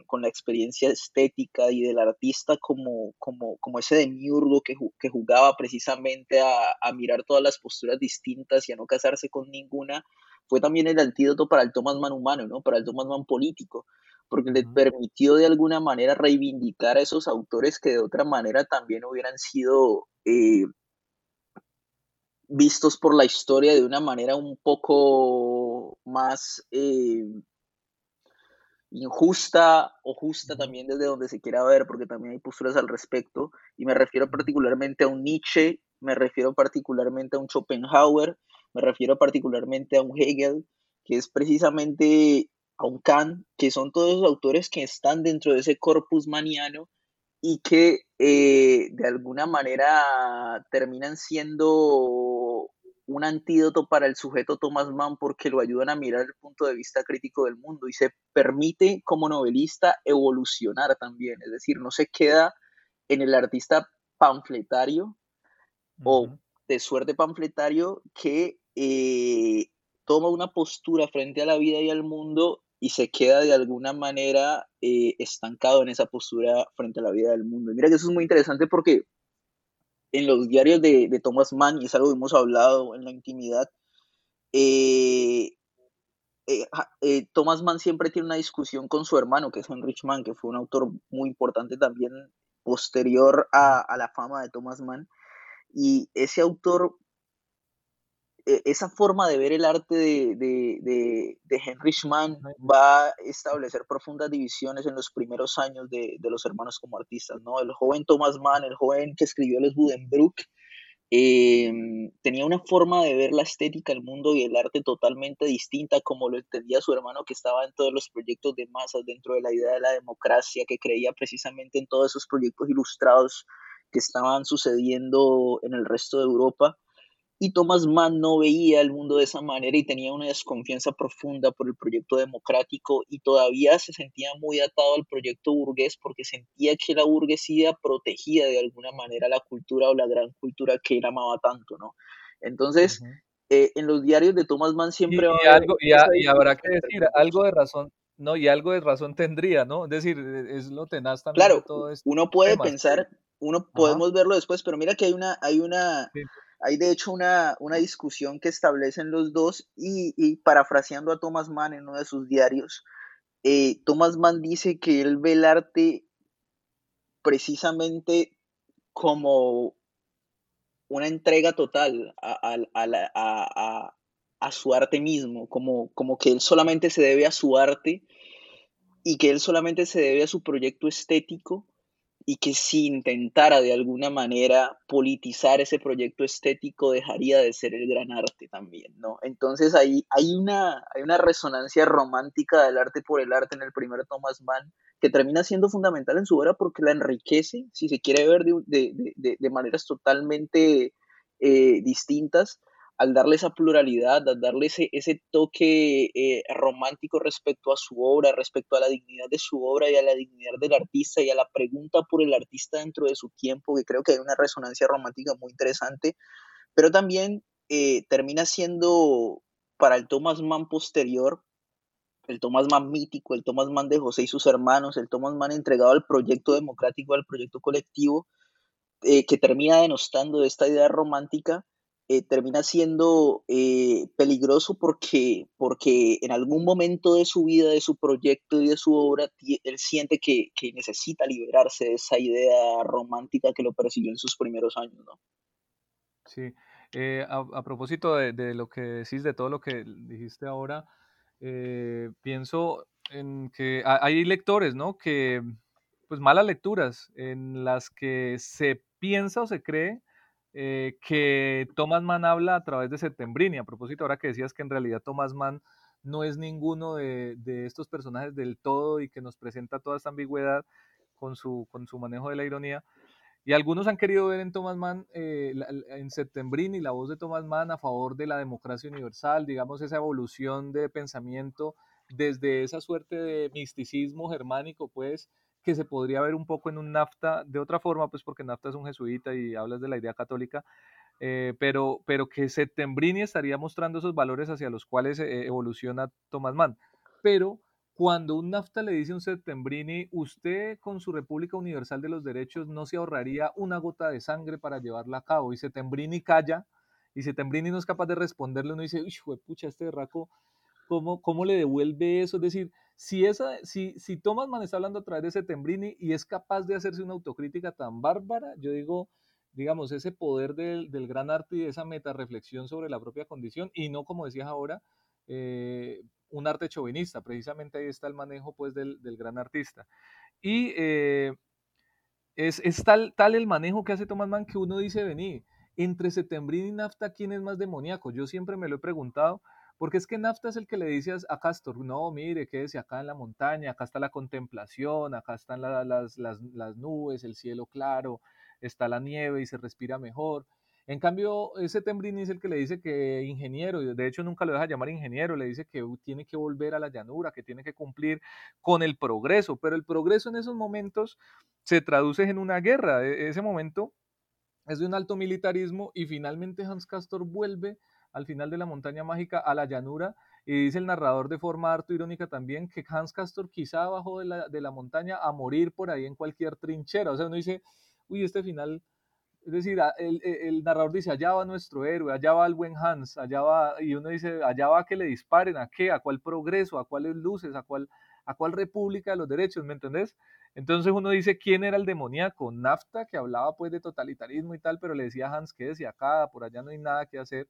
con la experiencia estética y del artista como, como, como ese demiurgo que, que jugaba precisamente a, a, mirar todas las posturas distintas y a no casarse con ninguna, fue también el antídoto para el Thomas Mann humano, ¿no? para el Thomas Mann político porque le permitió de alguna manera reivindicar a esos autores que de otra manera también hubieran sido eh, vistos por la historia de una manera un poco más eh, injusta o justa también desde donde se quiera ver, porque también hay posturas al respecto, y me refiero particularmente a un Nietzsche, me refiero particularmente a un Schopenhauer, me refiero particularmente a un Hegel, que es precisamente a un Kant, que son todos los autores que están dentro de ese corpus maniano y que eh, de alguna manera terminan siendo un antídoto para el sujeto Thomas Mann porque lo ayudan a mirar el punto de vista crítico del mundo y se permite como novelista evolucionar también, es decir, no se queda en el artista panfletario o de suerte panfletario que eh, toma una postura frente a la vida y al mundo y se queda de alguna manera eh, estancado en esa postura frente a la vida del mundo. mira que eso es muy interesante porque en los diarios de, Thomas Mann, y es algo que hemos hablado en la intimidad, eh, eh, eh, Thomas Mann siempre tiene una discusión con su hermano, que es Heinrich Mann, que fue un autor muy importante también posterior a, a la fama de Thomas Mann. Y ese autor esa forma de ver el arte de, de, de, de, Heinrich Mann va a establecer profundas divisiones en los primeros años de, los hermanos como artistas, ¿no? El joven Thomas Mann, el joven que escribió Les Budenbrook, em, tenía una forma de ver la estética, el mundo y el arte totalmente distinta como lo entendía su hermano que estaba en todos los proyectos de masas, dentro de la idea de la democracia, que creía precisamente en todos esos proyectos ilustrados que estaban sucediendo en el resto de Europa y Thomas Mann no veía el mundo de esa manera y tenía una desconfianza profunda por el proyecto democrático y todavía se sentía muy atado al proyecto burgués porque sentía que la burguesía protegía de alguna manera la cultura o la gran cultura que él amaba tanto, ¿no? Entonces, eh, en los diarios de Thomas Mann siempre y, algo, y, habrá que decir, algo de razón, no, y algo de razón tendría, ¿no? Es decir, es lo tenaz también claro, todo esto. Uno puede pensar, uno podemos verlo después, pero mira que hay una, hay una, hay de hecho una, discusión que establecen los dos y, parafraseando a Thomas Mann en uno de sus diarios, eh, Thomas Mann dice que él ve el arte precisamente como una entrega total a, su arte mismo, como, como que él solamente se debe a su arte y que él solamente se debe a su proyecto estético y que si intentara de alguna manera politizar ese proyecto estético dejaría de ser el gran arte también, ¿no? Entonces ahí hay una, hay una resonancia romántica del arte por el arte en el primer Thomas Mann que termina siendo fundamental en su obra porque la enriquece, si se quiere ver de, maneras totalmente eh, distintas, al darle esa pluralidad, al darle ese, ese toque eh, romántico respecto a su obra, respecto a la dignidad de su obra y a la dignidad del artista y a la pregunta por el artista dentro de su tiempo, que creo que hay una resonancia romántica muy interesante, pero también eh, termina siendo para el Thomas Mann posterior, el Thomas Mann mítico, el Thomas Mann de José y sus hermanos, el Thomas Mann entregado al proyecto democrático, al proyecto colectivo, eh, que termina denostando esta idea romántica, eh, termina siendo eh, peligroso porque, porque en algún momento de su vida, de su proyecto y de su obra, él siente que, que necesita liberarse de esa idea romántica que lo persiguió en sus primeros años, ¿no? Sí, eh, a, a, propósito de, de, lo que decís, de todo lo que dijiste ahora, pienso en que hay lectores, ¿no? Que, pues malas lecturas en las que se piensa o se cree eh, que Thomas Mann habla a través de Septembrini. A propósito, ahora que decías que en realidad Thomas Mann no es ninguno de, estos personajes del todo y que nos presenta toda esta ambigüedad con su, con su manejo de la ironía. Y algunos han querido ver en Thomas Mann, eh, en Septembrini, la voz de Thomas Mann a favor de la democracia universal, digamos, esa evolución de pensamiento desde esa suerte de misticismo germánico, pues, que se podría ver un poco en un NAFTA de otra forma, pues porque NAFTA es un jesuita y hablas de la idea católica, eh, pero, pero que Septembrini estaría mostrando esos valores hacia los cuales eh, evoluciona Thomas Mann. Pero cuando un NAFTA le dice a un Septembrini, usted con su República Universal de los Derechos no se ahorraría una gota de sangre para llevarla a cabo, y Septembrini calla, y Septembrini no es capaz de responderle, uno dice, uy, pucha, este raco, ¿cómo, ¿cómo le devuelve eso? Es decir, si, esa, si, si Thomas Mann está hablando a través de ese Tembrini y es capaz de hacerse una autocrítica tan bárbara, yo digo, digamos, ese poder del, del gran arte y de esa reflexión sobre la propia condición y no, como decías ahora, eh, un arte chauvinista, precisamente ahí está el manejo pues del, del gran artista. Y eh, es, es, tal, tal el manejo que hace Thomas Mann que uno dice, vení, entre Setembrini y Nafta, ¿quién es más demoníaco? Yo siempre me lo he preguntado porque es que Nafta es el que le dice a Castor, no, mire, quédese acá en la montaña, acá está la contemplación, acá están las, las, nubes, el cielo claro, está la nieve y se respira mejor. En cambio, ese Tembrini es el que le dice que ingeniero, de hecho nunca lo deja llamar ingeniero, le dice que tiene que volver a la llanura, que tiene que cumplir con el progreso, pero el progreso en esos momentos se traduce en una guerra. E, ese momento es de un alto militarismo y finalmente Hans Castor vuelve al final de la montaña mágica a la llanura y dice el narrador de forma harto irónica también que Hans Castor quizá bajó de la, de la montaña a morir por ahí en cualquier trinchera. O sea, uno dice, uy, este final Es decir, el, el, narrador dice, allá va nuestro héroe, allá va el buen Hans, allá va, y uno dice, allá va que le disparen, ¿a qué? ¿A cuál progreso? ¿A cuáles luces? ¿A cuál, a cuál república de los derechos? ¿Me entendés? Entonces uno dice, ¿quién era el demoníaco? Nafta, que hablaba pues de totalitarismo y tal, pero le decía a Hans que decía acá, por allá no hay nada que hacer.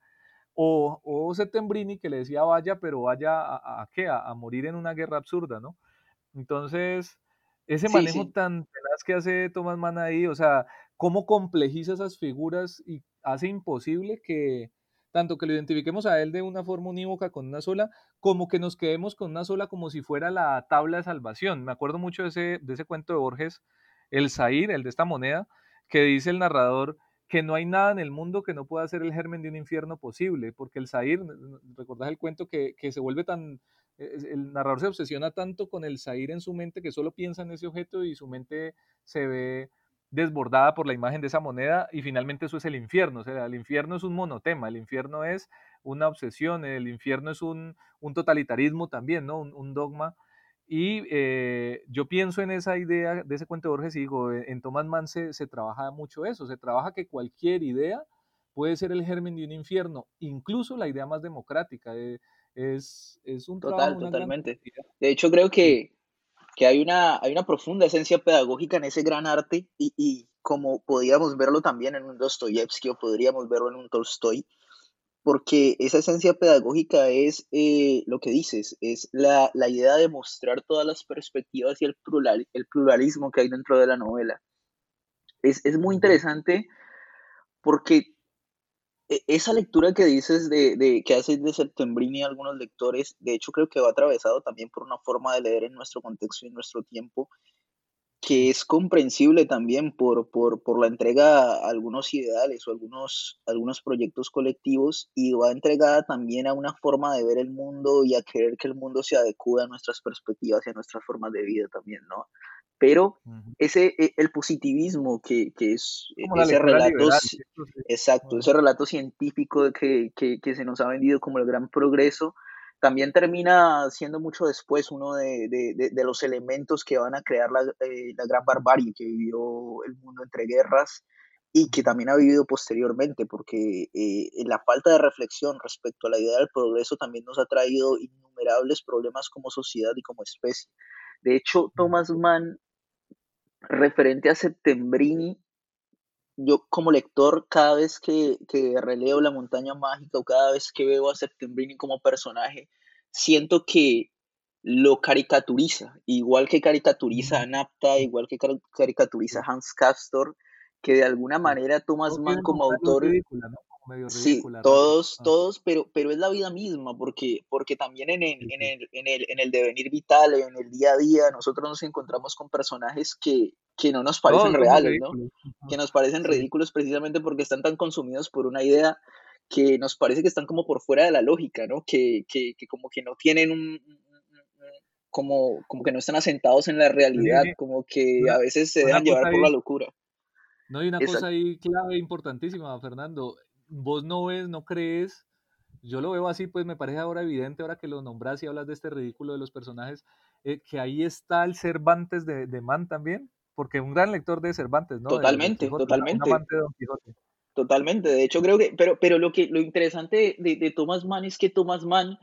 O, o Setembrini, que le decía, vaya, pero vaya a, a, qué? A, morir en una guerra absurda, ¿no? Entonces, ese manejo tan tenaz que hace Thomas Mann ahí, o sea, cómo complejiza esas figuras y hace imposible que tanto que lo identifiquemos a él de una forma unívoca con una sola, como que nos quedemos con una sola como si fuera la tabla de salvación. Me acuerdo mucho de ese, de ese cuento de Borges, el Zahir, el de esta moneda, que dice el narrador que no hay nada en el mundo que no pueda ser el germen de un infierno posible, porque el Zahir, recordás el cuento que, que se vuelve tan, el narrador se obsesiona tanto con el Zahir en su mente que solo piensa en ese objeto y su mente se ve desbordada por la imagen de esa moneda y finalmente eso es el infierno. O sea, el infierno es un monotema, el infierno es una obsesión, el infierno es un, totalitarismo también, ¿no? Un, dogma. Y eh, yo pienso en esa idea de ese cuento de Borges y digo, en Thomas Mann se, trabaja mucho eso, se trabaja que cualquier idea puede ser el germen de un infierno, incluso la idea más democrática. Eh, es, es un Total, totalmente. De hecho, creo que, que hay una, hay una profunda esencia pedagógica en ese gran arte y, y como podríamos verlo también en un Dostoyevsky o podríamos verlo en un Tolstoy, porque esa esencia pedagógica es eh, lo que dices, es la, la, idea de mostrar todas las perspectivas y el, plural, el pluralismo que hay dentro de la novela. Es, es muy interesante porque e, esa lectura que dices de, de que haces de Septembrini algunos lectores, de hecho creo que va atravesado también por una forma de leer en nuestro contexto y en nuestro tiempo, que es comprensible también por, por, por, la entrega a algunos ideales o algunos, algunos proyectos colectivos y va entregada también a una forma de ver el mundo y a querer que el mundo se adecue a nuestras perspectivas y a nuestras formas de vida también, ¿no? pero ese, e, el positivismo que, que es ese relato, exacto, ese relato científico que, que, que, se nos ha vendido como el gran progreso, también termina siendo mucho después uno de, de, de los elementos que van a crear la, eh, la, gran barbarie que vivió el mundo entre guerras y que también ha vivido posteriormente, porque eh, la falta de reflexión respecto a la idea del progreso también nos ha traído innumerables problemas como sociedad y como especie. De hecho, Thomas Mann referente a Septembrini, yo como lector, cada vez que, que, releo La montaña mágica o cada vez que veo a Septembrini como personaje, siento que lo caricaturiza, igual que caricaturiza a Napta, igual que caricaturiza a Hans Castor, que de alguna manera Thomas Mann como autor sí, todos, ah. todos, pero, pero es la vida misma, porque, porque también en el, en, el, en, el, en el devenir vital, en el día a día, nosotros nos encontramos con personajes que, que no nos parecen reales, ¿no? Que nos parecen ridículos precisamente porque están tan consumidos por una idea que nos parece que están como por fuera de la lógica, ¿no? Que, que, que como que no tienen un, como, como que no están asentados en la realidad, como que a veces se dejan llevar por la locura. No, hay una cosa ahí clave importantísima, Fernando. Vos no ves, no crees, yo lo veo así, pues me parece ahora evidente, ahora que lo nombras y hablas de este ridículo de los personajes, eh, que ahí está el Cervantes de, de Man también, porque un gran lector de Cervantes, ¿no? Totalmente, totalmente. Totalmente, de hecho creo que, pero, pero lo que lo interesante de, de Thomas Mann es que Thomas Mann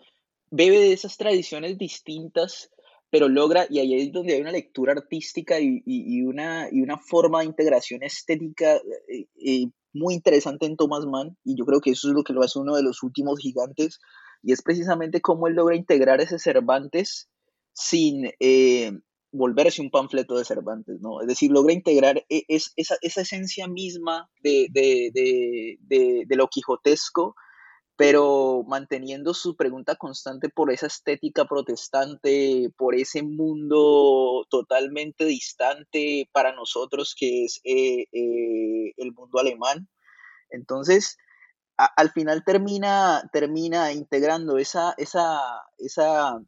bebe de esas tradiciones distintas, pero logra, y ahí es donde hay una lectura artística y, y, y una, y una forma de integración estética eh, eh, muy interesante en Thomas Mann y yo creo que eso es lo que lo hace uno de los últimos gigantes y es precisamente cómo él logra integrar ese Cervantes sin eh, volverse un panfleto de Cervantes, ¿no? Es decir, logra integrar e, es, esa, esa, esencia misma de, de, de, de, lo quijotesco, pero manteniendo su pregunta constante por esa estética protestante, por ese mundo totalmente distante para nosotros que es eh, eh, el mundo alemán. Entonces, al final termina, termina integrando esa, esa, esa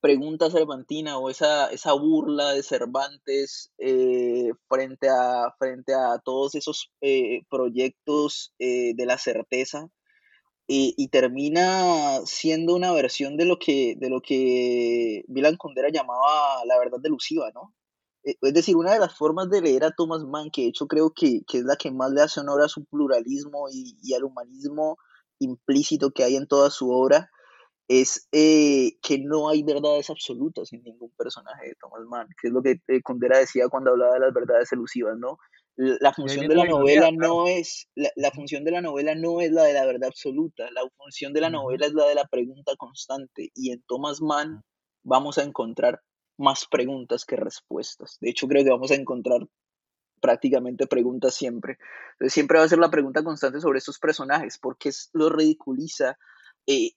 pregunta cervantina o esa, esa burla de Cervantes eh, frente, a, frente a todos esos proyectos de la certeza y, termina siendo una versión de lo que, de lo que Milan Kundera llamaba la verdad delusiva, ¿no? eh, es decir, una de las formas de leer a Thomas Mann, que de hecho creo que, es la que más le hace honor a su pluralismo y, y al humanismo implícito que hay en toda su obra, es eh, que no hay verdades absolutas en ningún personaje de Thomas Mann, que es lo que eh, Condera decía cuando hablaba de las verdades elusivas, ¿no? La función de la novela no es la, función de la novela no es la de la verdad absoluta, la función de la novela es la de la pregunta constante y en Thomas Mann vamos a encontrar más preguntas que respuestas. De hecho, creo que vamos a encontrar prácticamente preguntas siempre. Entonces, siempre va a ser la pregunta constante sobre estos personajes, porque lo ridiculiza eh,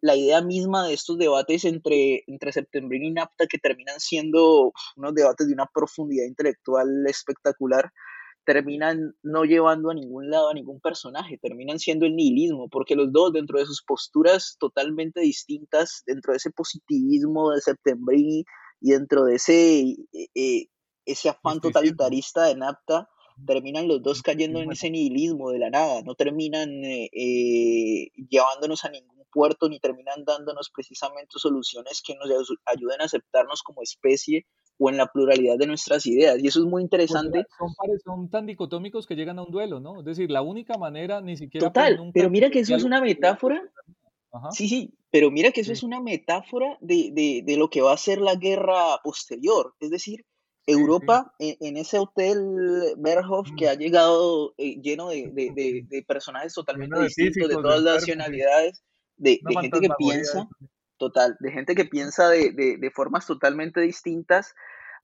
la idea misma de estos debates entre, entre Septembrini y Napta, que terminan siendo unos debates de una profundidad intelectual espectacular, terminan no llevando a ningún lado a ningún personaje, terminan siendo el nihilismo, porque los dos, dentro de sus posturas totalmente distintas, dentro de ese positivismo de Septembrini y dentro de ese, eh, eh, ese afán totalitarista de Napta, terminan los dos cayendo en ese nihilismo de la nada, no terminan llevándonos a ningún puerto ni terminan dándonos precisamente soluciones que nos ayuden a aceptarnos como especie o en la pluralidad de nuestras ideas. Y eso es muy interesante. son, son, tan dicotómicos que llegan a un duelo, ¿no? Es decir, la única manera ni siquiera... Total, pero mira que eso es una metáfora. Sí, sí, pero mira que eso es una metáfora de, de, de, lo que va a ser la guerra posterior. Es decir, Europa, En, ese hotel Berhoff que ha llegado eh, lleno de, de, personajes totalmente distintos, de todas las nacionalidades, de, gente que piensa, total, de gente que piensa de, formas totalmente distintas,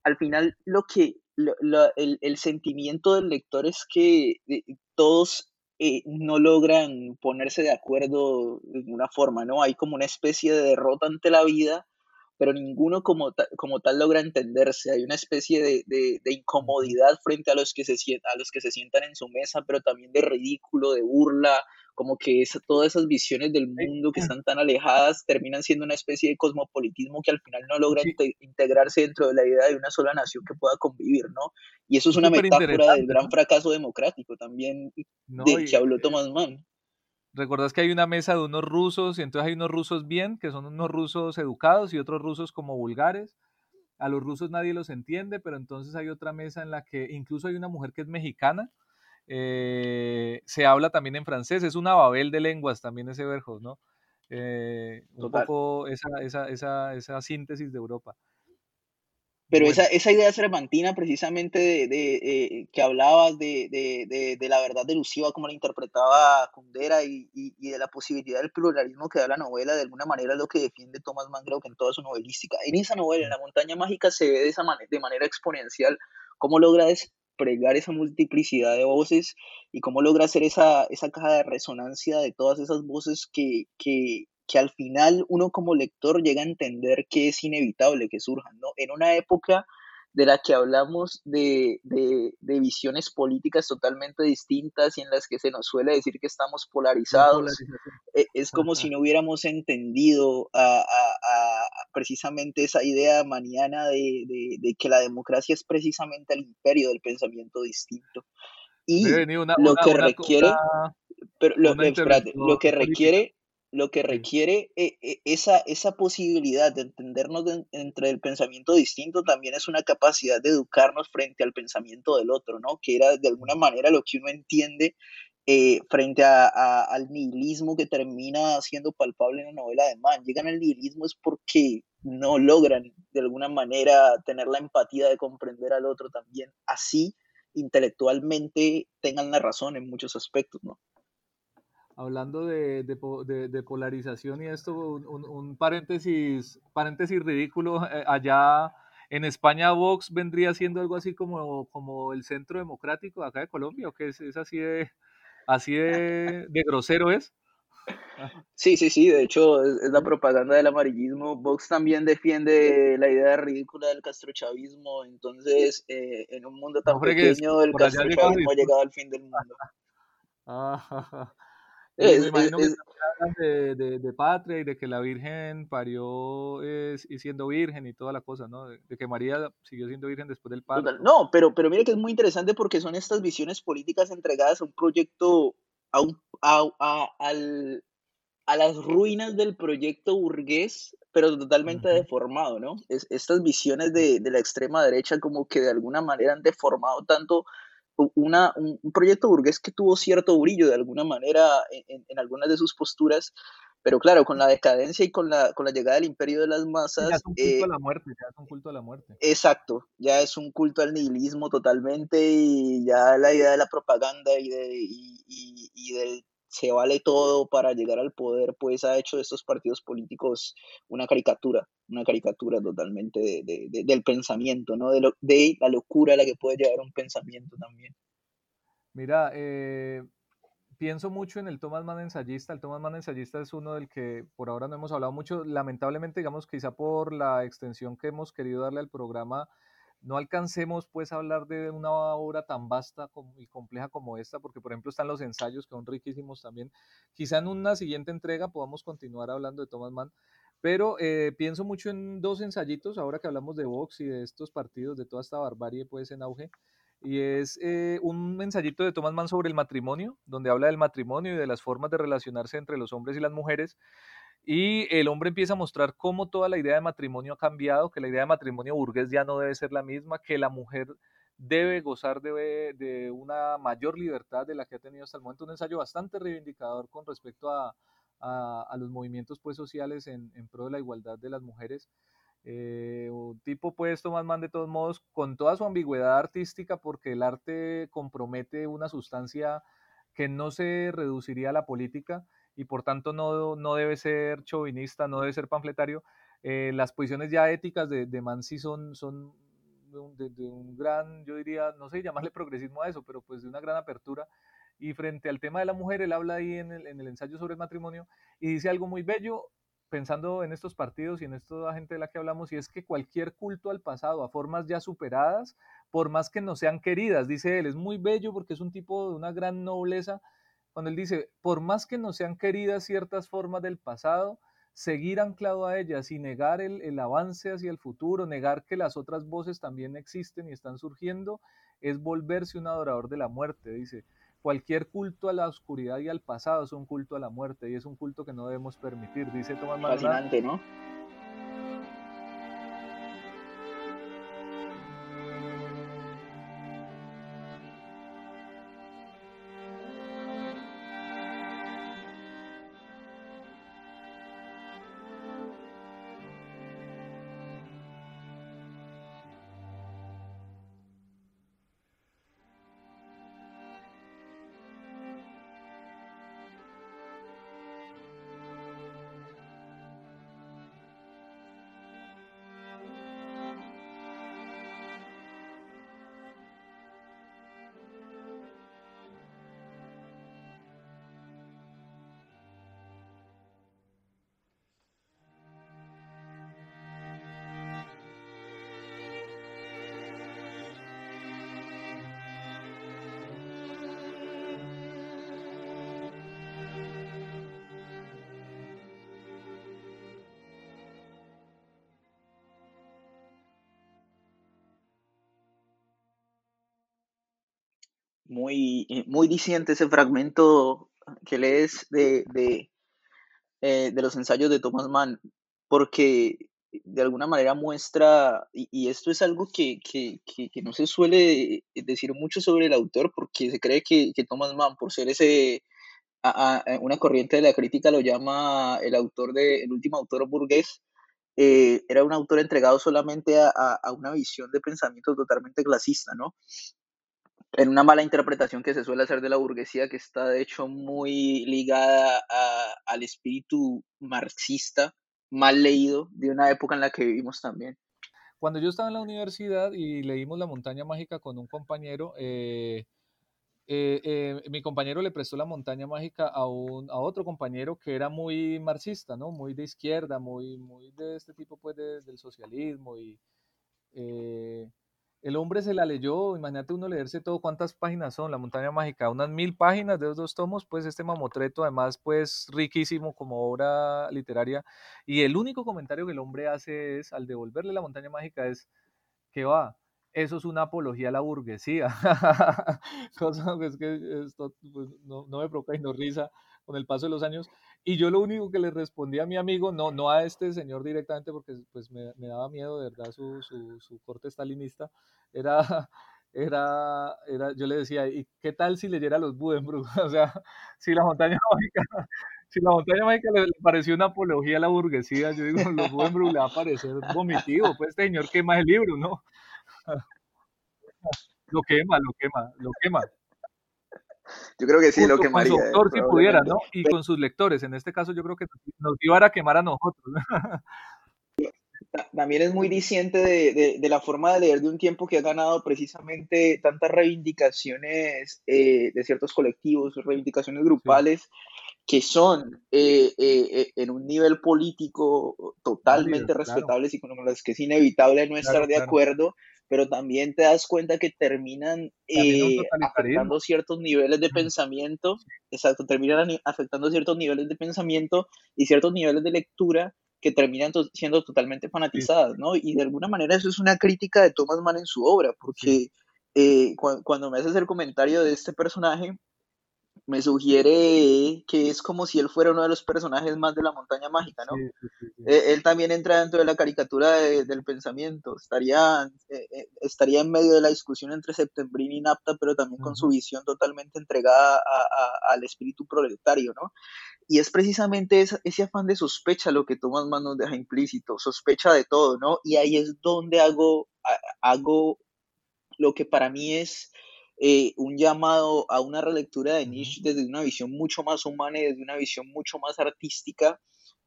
al final lo que, el, sentimiento del lector es que eh, todos eh, no logran ponerse de acuerdo de ninguna forma, ¿no? Hay como una especie de derrota ante la vida pero ninguno como, como tal logra entenderse. Hay una especie de, de, incomodidad frente a los, que se, a los que se sientan en su mesa, pero también de ridículo, de burla, como que es, todas esas visiones del mundo que están tan alejadas terminan siendo una especie de cosmopolitismo que al final no logra integrarse dentro de la idea de una sola nación que pueda convivir, ¿no? Y eso es una metáfora del gran fracaso democrático también de que habló Thomas Mann. ¿Recuerdas que hay una mesa de unos rusos y entonces hay unos rusos bien, que son unos rusos educados y otros rusos como vulgares? A los rusos nadie los entiende, pero entonces hay otra mesa en la que incluso hay una mujer que es mexicana. Eh, se habla también en francés, es una babel de lenguas también ese verjo, ¿no? Eh, un poco esa, esa, esa, esa síntesis de Europa. Pero esa, esa idea cervantina precisamente de, de eh, que hablabas de, de, de, la verdad delusiva, como la interpretaba Kundera, y, y, y, de la posibilidad del pluralismo que da la novela, de alguna manera es lo que defiende Thomas Mann, creo que en toda su novelística. En esa novela, en La montaña mágica, se ve de, esa manera, de manera exponencial cómo logra despregar esa multiplicidad de voces y cómo logra hacer esa, esa caja de resonancia de todas esas voces que, que, que al final uno como lector llega a entender que es inevitable que surjan, ¿no? En una época de la que hablamos de, visiones políticas totalmente distintas y en las que se nos suele decir que estamos polarizados, e, es como si no hubiéramos entendido a, precisamente esa idea maniana de, que la democracia es precisamente el imperio del pensamiento distinto. Y lo que requiere, pero lo, lo que requiere lo que requiere eh, eh, esa, esa posibilidad de entendernos entre el pensamiento distinto también es una capacidad de educarnos frente al pensamiento del otro, ¿no? Que era de alguna manera lo que uno entiende eh, frente a, al nihilismo que termina siendo palpable en la novela de Mann. Llegan al nihilismo es porque no logran de alguna manera tener la empatía de comprender al otro también, así intelectualmente tengan la razón en muchos aspectos, ¿no? Hablando de, de, polarización y esto, un, paréntesis, paréntesis ridículo, eh, allá en España Vox vendría siendo algo así como, como el centro democrático acá de Colombia, o que es, así de así de, grosero es. Sí, sí, sí, de hecho es, la propaganda del amarillismo. Vox también defiende la idea ridícula del castrochavismo, entonces eh, en un mundo tan pequeño el castrochavismo ha llegado al fin del mundo. Ah, es, me imagino que hablan de, de, patria y de que la Virgen parió es, y siendo virgen y toda la cosa, ¿no? De, que María siguió siendo virgen después del parto. No, pero, pero mira que es muy interesante porque son estas visiones políticas entregadas a un proyecto, a un, a, al, a las ruinas del proyecto burgués, pero totalmente deformado, ¿no? estas visiones de, la extrema derecha como que de alguna manera han deformado tanto una, un, proyecto burgués que tuvo cierto brillo de alguna manera en, algunas de sus posturas, pero claro, con la decadencia y con la, con la llegada del imperio de las masas... Ya es un culto a eh, la muerte, ya es un culto a la muerte. Exacto, ya es un culto al nihilismo totalmente y ya la idea de la propaganda y, de, y, y del se vale todo para llegar al poder, pues ha hecho de estos partidos políticos una caricatura, una caricatura totalmente del pensamiento, ¿no? De, lo, de la locura a la que puede llevar un pensamiento también. Mira, eh, pienso mucho en el Thomas Mann ensayista. El Thomas Mann ensayista es uno del que por ahora no hemos hablado mucho. Lamentablemente, digamos, quizá por la extensión que hemos querido darle al programa, no alcancemos pues a hablar de una obra tan vasta y compleja como esta, porque por ejemplo están los ensayos que son riquísimos también. Quizá en una siguiente entrega podamos continuar hablando de Thomas Mann, pero eh, pienso mucho en dos ensayitos, ahora que hablamos de Vox y de estos partidos, de toda esta barbarie pues en auge, y es eh, un ensayito de Thomas Mann sobre el matrimonio, donde habla del matrimonio y de las formas de relacionarse entre los hombres y las mujeres, y el hombre empieza a mostrar cómo toda la idea de matrimonio ha cambiado, que la idea de matrimonio burgués ya no debe ser la misma, que la mujer debe gozar de, una mayor libertad de la que ha tenido hasta el momento. Un ensayo bastante reivindicador con respecto a, los movimientos pues, sociales en, pro de la igualdad de las mujeres. Eh, un tipo pues Tomás Mann de todos modos con toda su ambigüedad artística porque el arte compromete una sustancia que no se reduciría a la política, y por tanto no, no debe ser chauvinista, no debe ser panfletario. Eh, las posiciones ya éticas de, de Mansi son, son de, un gran, yo diría, no sé llamarle progresismo a eso, pero pues de una gran apertura. Y frente al tema de la mujer, él habla ahí en el, en el ensayo sobre el matrimonio y dice algo muy bello, pensando en estos partidos y en esta gente de la que hablamos, y es que cualquier culto al pasado, a formas ya superadas, por más que no sean queridas, dice él, es muy bello porque es un tipo de una gran nobleza, cuando él dice, por más que no sean queridas ciertas formas del pasado, seguir anclado a ellas y negar el, avance hacia el futuro, negar que las otras voces también existen y están surgiendo, es volverse un adorador de la muerte. Dice, cualquier culto a la oscuridad y al pasado es un culto a la muerte y es un culto que no debemos permitir, dice Tomás Fascinante, ¿no? Muy, eh, muy ese fragmento que lees de, de, eh, de los ensayos de Thomas Mann, porque de alguna manera muestra, y, esto es algo que, que, que, no se suele decir mucho sobre el autor, porque se cree que, que Thomas Mann, por ser ese, a, una corriente de la crítica lo llama el autor de, el último autor burgués, eh, era un autor entregado solamente a, a, una visión de pensamiento totalmente clasista, ¿no? En una mala interpretación que se suele hacer de la burguesía, que está de hecho muy ligada al espíritu marxista, mal leído, de una época en la que vivimos también. Cuando yo estaba en la universidad y leímos La montaña mágica con un compañero, eh, eh, eh, mi compañero le prestó la montaña mágica a, un, a otro compañero que era muy marxista, ¿no? Muy de izquierda, muy, muy de este tipo pues del socialismo y el hombre se la leyó, imagínate uno leerse todo, ¿cuántas páginas son? La montaña mágica, unas mil páginas de los dos tomos, pues este mamotreto, además, pues riquísimo como obra literaria. Y el único comentario que el hombre hace es, al devolverle la montaña mágica, es que va, eso es una apología a la burguesía. Cosa que es que esto pues, no, me provoca no risa con el paso de los años. Y yo lo único que le respondí a mi amigo, no, no a este señor directamente, porque pues me, daba miedo, de verdad, su, su, su corte stalinista, era, era, era, yo le decía, ¿y qué tal si leyera los Budenbrug? O sea, si la montaña mágica, si la montaña mágica le, pareció una apología a la burguesía, yo digo, los Budenbrug le va a parecer vomitivo, pues este señor quema el libro, ¿no? lo quema, lo quema, lo quema. Yo creo que sí lo quemaría. Con su autor, si pudiera, ¿no? Y con sus lectores. En este caso, yo creo que nos iba a quemar a nosotros. También es muy diciente de, de, la forma de leer de un tiempo que ha ganado precisamente tantas reivindicaciones eh, de ciertos colectivos, reivindicaciones grupales, que son eh, eh, en un nivel político totalmente respetables y con las que es inevitable no estar de acuerdo, pero también te das cuenta que terminan eh, afectando ciertos niveles de pensamiento, exacto, terminan afectando ciertos niveles de pensamiento y ciertos niveles de lectura que terminan siendo totalmente fanatizadas, ¿no? Y de alguna manera eso es una crítica de Thomas Mann en su obra, porque eh, cuando me haces el comentario de este personaje, me sugiere que es como si él fuera uno de los personajes más de la montaña mágica, ¿no? E, él también entra dentro de la caricatura del pensamiento, estaría, eh, eh, estaría en medio de la discusión entre Septembrini y Napta, pero también con su visión totalmente entregada al espíritu proletario, ¿no? Y es precisamente ese afán de sospecha lo que Tomás Mann nos deja implícito, sospecha de todo, ¿no? Y ahí es donde hago, hago lo que para mí es eh, un llamado a una relectura de Nietzsche desde una visión mucho más humana y desde una visión mucho más artística,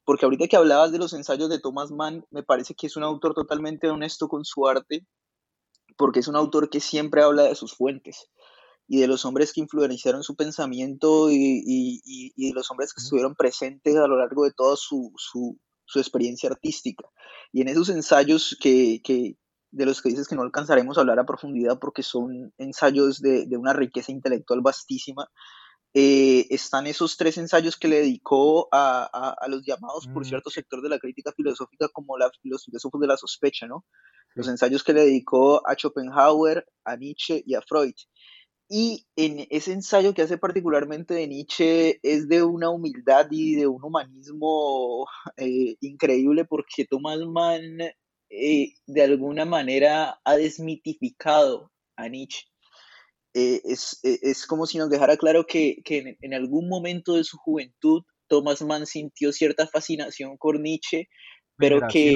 porque ahorita que hablabas de los ensayos de Thomas Mann, me parece que es un autor totalmente honesto con su arte, porque es un autor que siempre habla de sus fuentes y de los hombres que influenciaron su pensamiento y, de los hombres que estuvieron presentes a lo largo de toda su, su, su experiencia artística. Y en esos ensayos que, que, de los que dices que no alcanzaremos a hablar a profundidad porque son ensayos de, de una riqueza intelectual vastísima. Eh, están esos tres ensayos que le dedicó a, a, los llamados por mm. cierto sector de la crítica filosófica como la, los filósofos de la sospecha, ¿no? Los ensayos que le dedicó a Schopenhauer, a Nietzsche y a Freud. Y en ese ensayo que hace particularmente de Nietzsche es de una humildad y de un humanismo eh, increíble porque Thomas Mann eh, de alguna manera ha desmitificado a Nietzsche. Eh, es, eh, es, como si nos dejara claro que, que en, algún momento de su juventud Thomas Mann sintió cierta fascinación por Nietzsche, pero que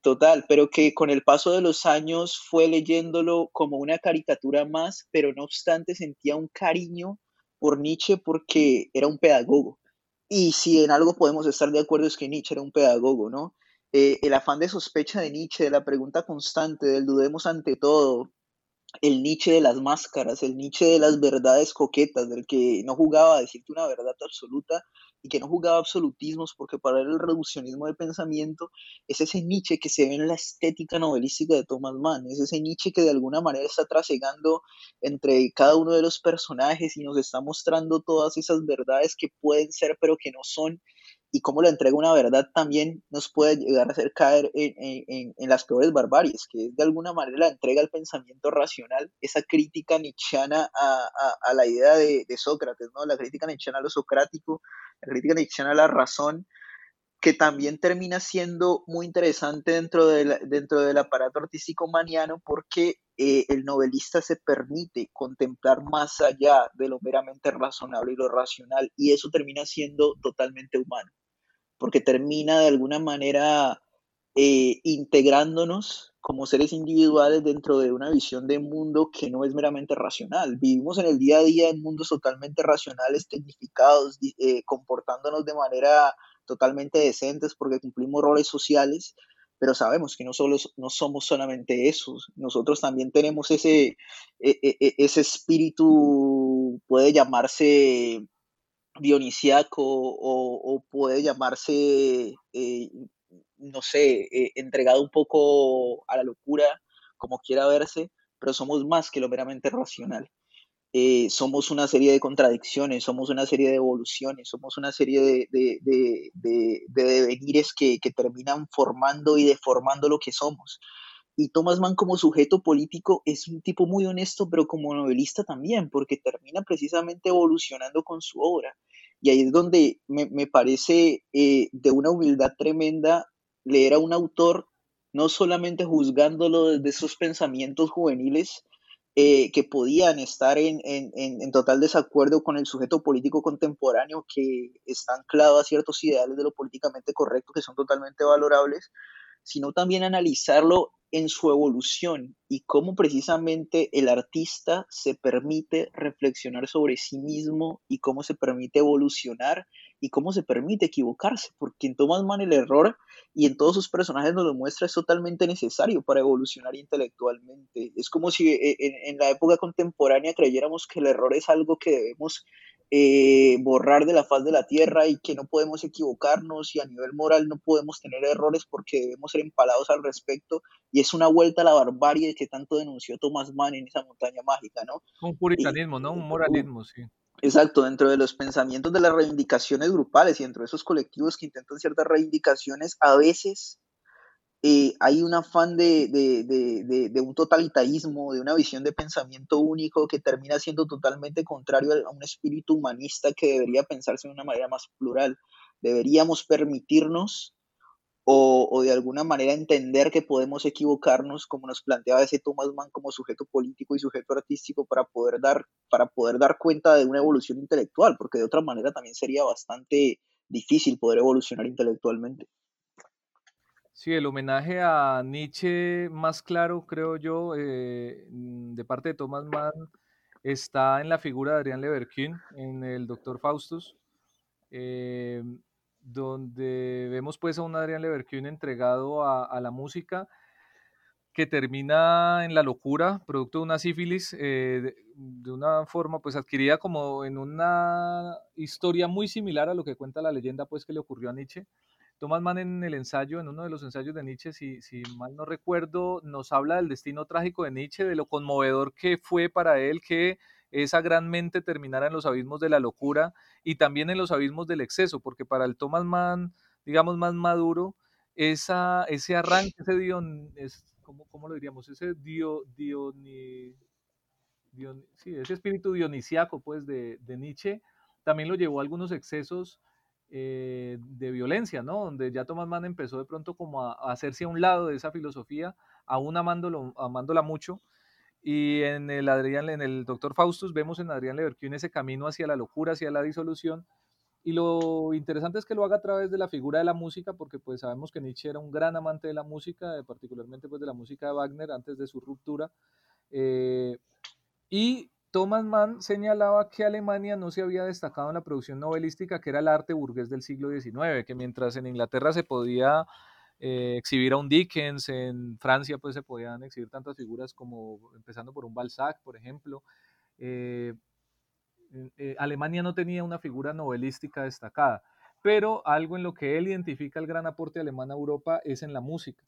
total, pero que con el paso de los años fue leyéndolo como una caricatura más, pero no obstante sentía un cariño por Nietzsche porque era un pedagogo. Y si en algo podemos estar de acuerdo es que Nietzsche era un pedagogo, ¿no? Eh, el afán de sospecha de Nietzsche, de la pregunta constante, del dudemos ante todo, el Nietzsche de las máscaras, el Nietzsche de las verdades coquetas, del que no jugaba a decirte una verdad absoluta y que no jugaba absolutismos, porque para él el reduccionismo de pensamiento es ese Nietzsche que se ve en la estética novelística de Thomas Mann, es ese Nietzsche que de alguna manera está trasegando entre cada uno de los personajes y nos está mostrando todas esas verdades que pueden ser pero que no son y cómo la entrega una verdad también nos puede llegar a hacer caer en, las peores barbaries, que es de alguna manera la entrega al pensamiento racional, esa crítica nietzscheana a, la idea de, Sócrates, ¿no? la crítica nietzscheana a lo socrático, la crítica nietzscheana a la razón, que también termina siendo muy interesante dentro, de dentro del aparato artístico maniano porque eh, el novelista se permite contemplar más allá de lo meramente razonable y lo racional y eso termina siendo totalmente humano porque termina de alguna manera eh, integrándonos como seres individuales dentro de una visión de mundo que no es meramente racional. Vivimos en el día a día en mundos totalmente racionales, tecnificados, eh, comportándonos de manera totalmente decentes porque cumplimos roles sociales, pero sabemos que no, solo, no somos solamente esos, nosotros también tenemos ese, e, e, e, ese espíritu, puede llamarse dionisiaco o, puede llamarse, eh, no sé, eh, entregado un poco a la locura, como quiera verse, pero somos más que lo meramente racional. Eh, somos una serie de contradicciones, somos una serie de evoluciones, somos una serie de, de, de, devenires que, que, terminan formando y deformando lo que somos. Y Thomas Mann como sujeto político es un tipo muy honesto, pero como novelista también, porque termina precisamente evolucionando con su obra. Y ahí es donde me, me parece eh, de una humildad tremenda leer a un autor no solamente juzgándolo desde sus pensamientos juveniles, eh, que podían estar en, en, en, total desacuerdo con el sujeto político contemporáneo que está anclado a ciertos ideales de lo políticamente correcto que son totalmente valorables, sino también analizarlo en su evolución y cómo precisamente el artista se permite reflexionar sobre sí mismo y cómo se permite evolucionar y cómo se permite equivocarse, porque en Thomas Mann el error y en todos sus personajes nos lo muestra es totalmente necesario para evolucionar intelectualmente. Es como si eh, en, en la época contemporánea creyéramos que el error es algo que debemos eh, borrar de la faz de la tierra y que no podemos equivocarnos y a nivel moral no podemos tener errores porque debemos ser empalados al respecto y es una vuelta a la barbarie que tanto denunció Thomas Mann en esa montaña mágica, ¿no? Un puritanismo, ¿no? Un moralismo, sí. Exacto, dentro de los pensamientos de las reivindicaciones grupales y dentro de esos colectivos que intentan ciertas reivindicaciones, a veces eh, hay un afán de, de, de, de, un totalitarismo, de una visión de pensamiento único que termina siendo totalmente contrario a un espíritu humanista que debería pensarse de una manera más plural. Deberíamos permitirnos o, o, de alguna manera entender que podemos equivocarnos, como nos planteaba ese Thomas Mann como sujeto político y sujeto artístico, para poder dar, para poder dar cuenta de una evolución intelectual, porque de otra manera también sería bastante difícil poder evolucionar intelectualmente. Sí, el homenaje a Nietzsche más claro, creo yo, eh, mm, de parte de Thomas Mann, está en la figura de Adrián Leverkühn, en el Doctor Faustus, eh, donde vemos pues a un Adrián Leverkühn entregado a, la música, que termina en la locura, producto de una sífilis, eh, de, de, una forma pues adquirida como en una historia muy similar a lo que cuenta la leyenda pues que le ocurrió a Nietzsche. Thomas Mann en el ensayo, en uno de los ensayos de Nietzsche, si, mal no recuerdo, nos habla del destino trágico de Nietzsche, de lo conmovedor que fue para él que esa gran mente terminara en los abismos de la locura y también en los abismos del exceso, porque para el Thomas Mann, digamos, más maduro, ese arranque, ese dion, ¿cómo, ¿cómo, lo diríamos? Ese dio, ese espíritu dionisiaco, pues, de, de Nietzsche, también lo llevó a algunos excesos eh, de violencia, ¿no? Donde ya Thomas Mann empezó de pronto como a, hacerse a un lado de esa filosofía, aún amándolo, amándola mucho. Y en el Adrián, en el Doctor Faustus vemos en Adrián Leverkusen ese camino hacia la locura, hacia la disolución. Y lo interesante es que lo haga a través de la figura de la música, porque pues sabemos que Nietzsche era un gran amante de la música, particularmente pues de la música de Wagner antes de su ruptura. Eh, y Thomas Mann señalaba que Alemania no se había destacado en la producción novelística, que era el arte burgués del siglo XIX, que mientras en Inglaterra se podía eh, exhibir a un Dickens, en Francia pues se podían exhibir tantas figuras como, empezando por un Balzac, por ejemplo, eh, eh, Alemania no tenía una figura novelística destacada, pero algo en lo que él identifica el gran aporte alemán a Europa es en la música.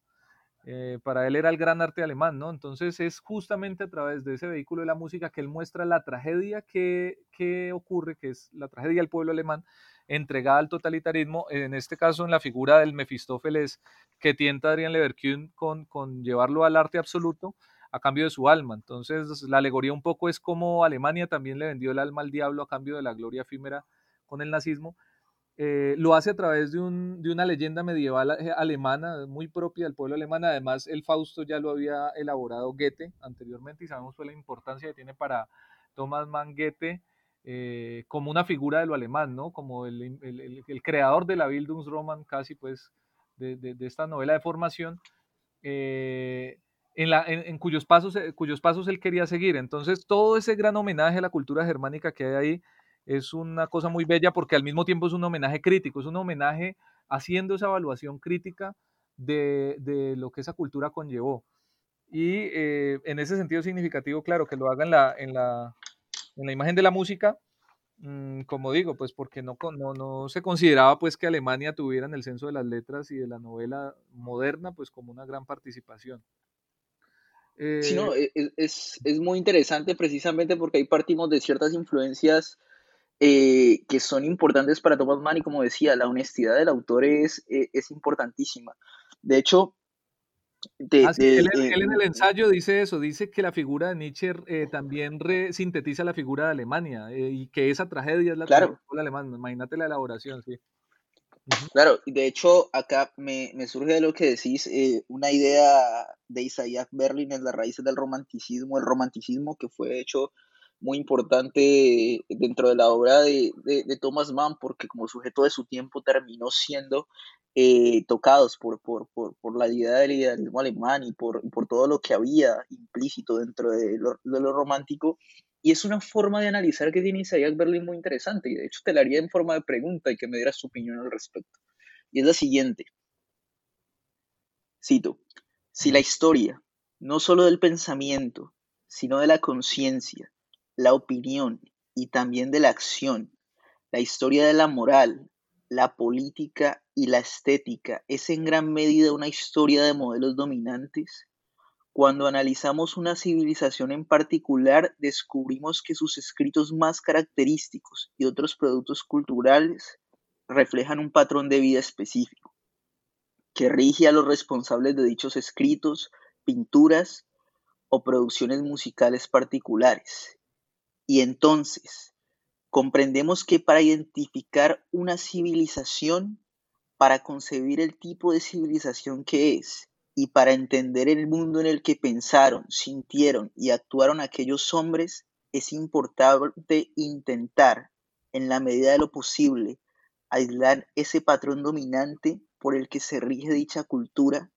Eh, para él era el gran arte alemán, ¿no? Entonces es justamente a través de ese vehículo de la música que él muestra la tragedia que, que ocurre, que es la tragedia del pueblo alemán entregada al totalitarismo, en este caso en la figura del Mefistófeles que tienta Adrián Leverkusen con, con llevarlo al arte absoluto a cambio de su alma. Entonces la alegoría un poco es como Alemania también le vendió el alma al diablo a cambio de la gloria efímera con el nazismo eh, lo hace a través de, un, de, una leyenda medieval eh, alemana, muy propia del pueblo alemán. Además, el Fausto ya lo había elaborado Goethe anteriormente y sabemos pues, la importancia que tiene para Thomas Mann Goethe eh, como una figura de lo alemán, ¿no? como el, el, creador de la Bildungsroman, casi pues, de, de, esta novela de formación. En, la, en, cuyos, pasos, cuyos pasos él quería seguir. Entonces, todo ese gran homenaje a la cultura germánica que hay ahí es una cosa muy bella porque al mismo tiempo es un homenaje crítico, es un homenaje haciendo esa evaluación crítica de, de lo que esa cultura conllevó. Y eh, en ese sentido significativo, claro, que lo haga en la, en la, en la imagen de la música, mmm, como digo, pues porque no, no, no, se consideraba pues que Alemania tuviera en el censo de las letras y de la novela moderna pues como una gran participación. Eh, sí, no, es, es, es, muy interesante precisamente porque ahí partimos de ciertas influencias eh, que son importantes para Thomas Mann y como decía, la honestidad del autor es, eh, es importantísima. De hecho, Ah, él, en el ensayo dice eso, dice que la figura de Nietzsche eh, también sintetiza la figura de Alemania eh, y que esa tragedia es la claro. tragedia alemana. Imagínate la elaboración, sí. Claro, de hecho acá me, surge de lo que decís eh, una idea de Isaiah Berlin en las raíces del romanticismo, el romanticismo que fue hecho muy importante dentro de la obra de, Thomas Mann, porque como sujeto de su tiempo terminó siendo eh, tocados por, por, la idea del idealismo alemán y por, por todo lo que había implícito dentro de lo, romántico. Y es una forma de analizar que tiene Isaiah Berlin muy interesante, y de hecho te la haría en forma de pregunta y que me dieras su opinión al respecto. Y es la siguiente. Cito, si la historia, no solo del pensamiento, sino de la conciencia, la opinión y también de la acción, la historia de la moral, la política y la estética es en gran medida una historia de modelos dominantes. Cuando analizamos una civilización en particular, descubrimos que sus escritos más característicos y otros productos culturales reflejan un patrón de vida específico, que rige a los responsables de dichos escritos, pinturas o producciones musicales particulares, y entonces comprendemos que para identificar una civilización, para concebir el tipo de civilización que es y para entender el mundo en el que pensaron, sintieron y actuaron aquellos hombres, es importante intentar, en la medida de lo posible, aislar ese patrón dominante por el que se rige dicha cultura.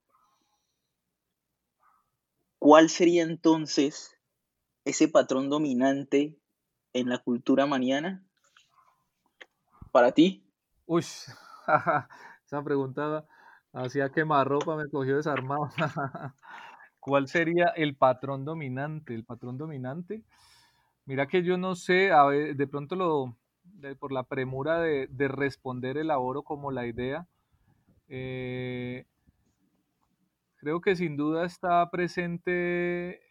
¿Cuál sería entonces ese patrón dominante en la cultura maniana? Para ti. Uy, esa pregunta hacía quemarropa, me cogió desarmado. ¿Cuál sería el patrón dominante? El patrón dominante. Mira que yo no sé, de pronto lo, por la premura de, responder el oro como la idea. Eh, creo que sin duda está presente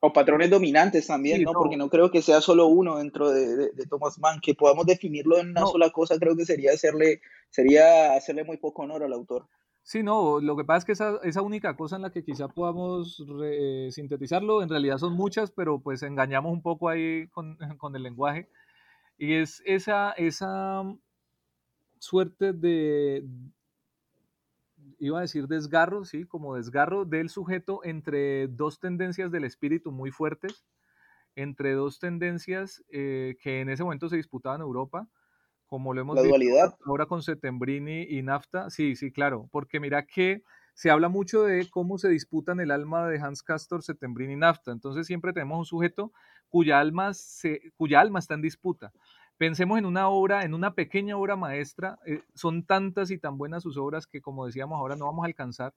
o patrones dominantes también, ¿no? Porque no creo que sea solo uno dentro de, Thomas Mann, que podamos definirlo en una sola cosa, creo que sería hacerle, sería hacerle muy poco honor al autor. Sí, no, lo que pasa es que esa, esa única cosa en la que quizá podamos eh, sintetizarlo, en realidad son muchas, pero pues engañamos un poco ahí con, con el lenguaje, y es esa, esa suerte de, iba a decir desgarro, sí, como desgarro del sujeto entre dos tendencias del espíritu muy fuertes, entre dos tendencias eh, que en ese momento se disputaban en Europa, como lo hemos La dualidad. ahora con Setembrini y Nafta, sí, sí, claro, porque mira que se habla mucho de cómo se disputan el alma de Hans Castor, Setembrini y Nafta, entonces siempre tenemos un sujeto cuya alma, se, cuya alma está en disputa. Pensemos en una obra, en una pequeña obra maestra, eh, son tantas y tan buenas sus obras que como decíamos ahora no vamos a alcanzar,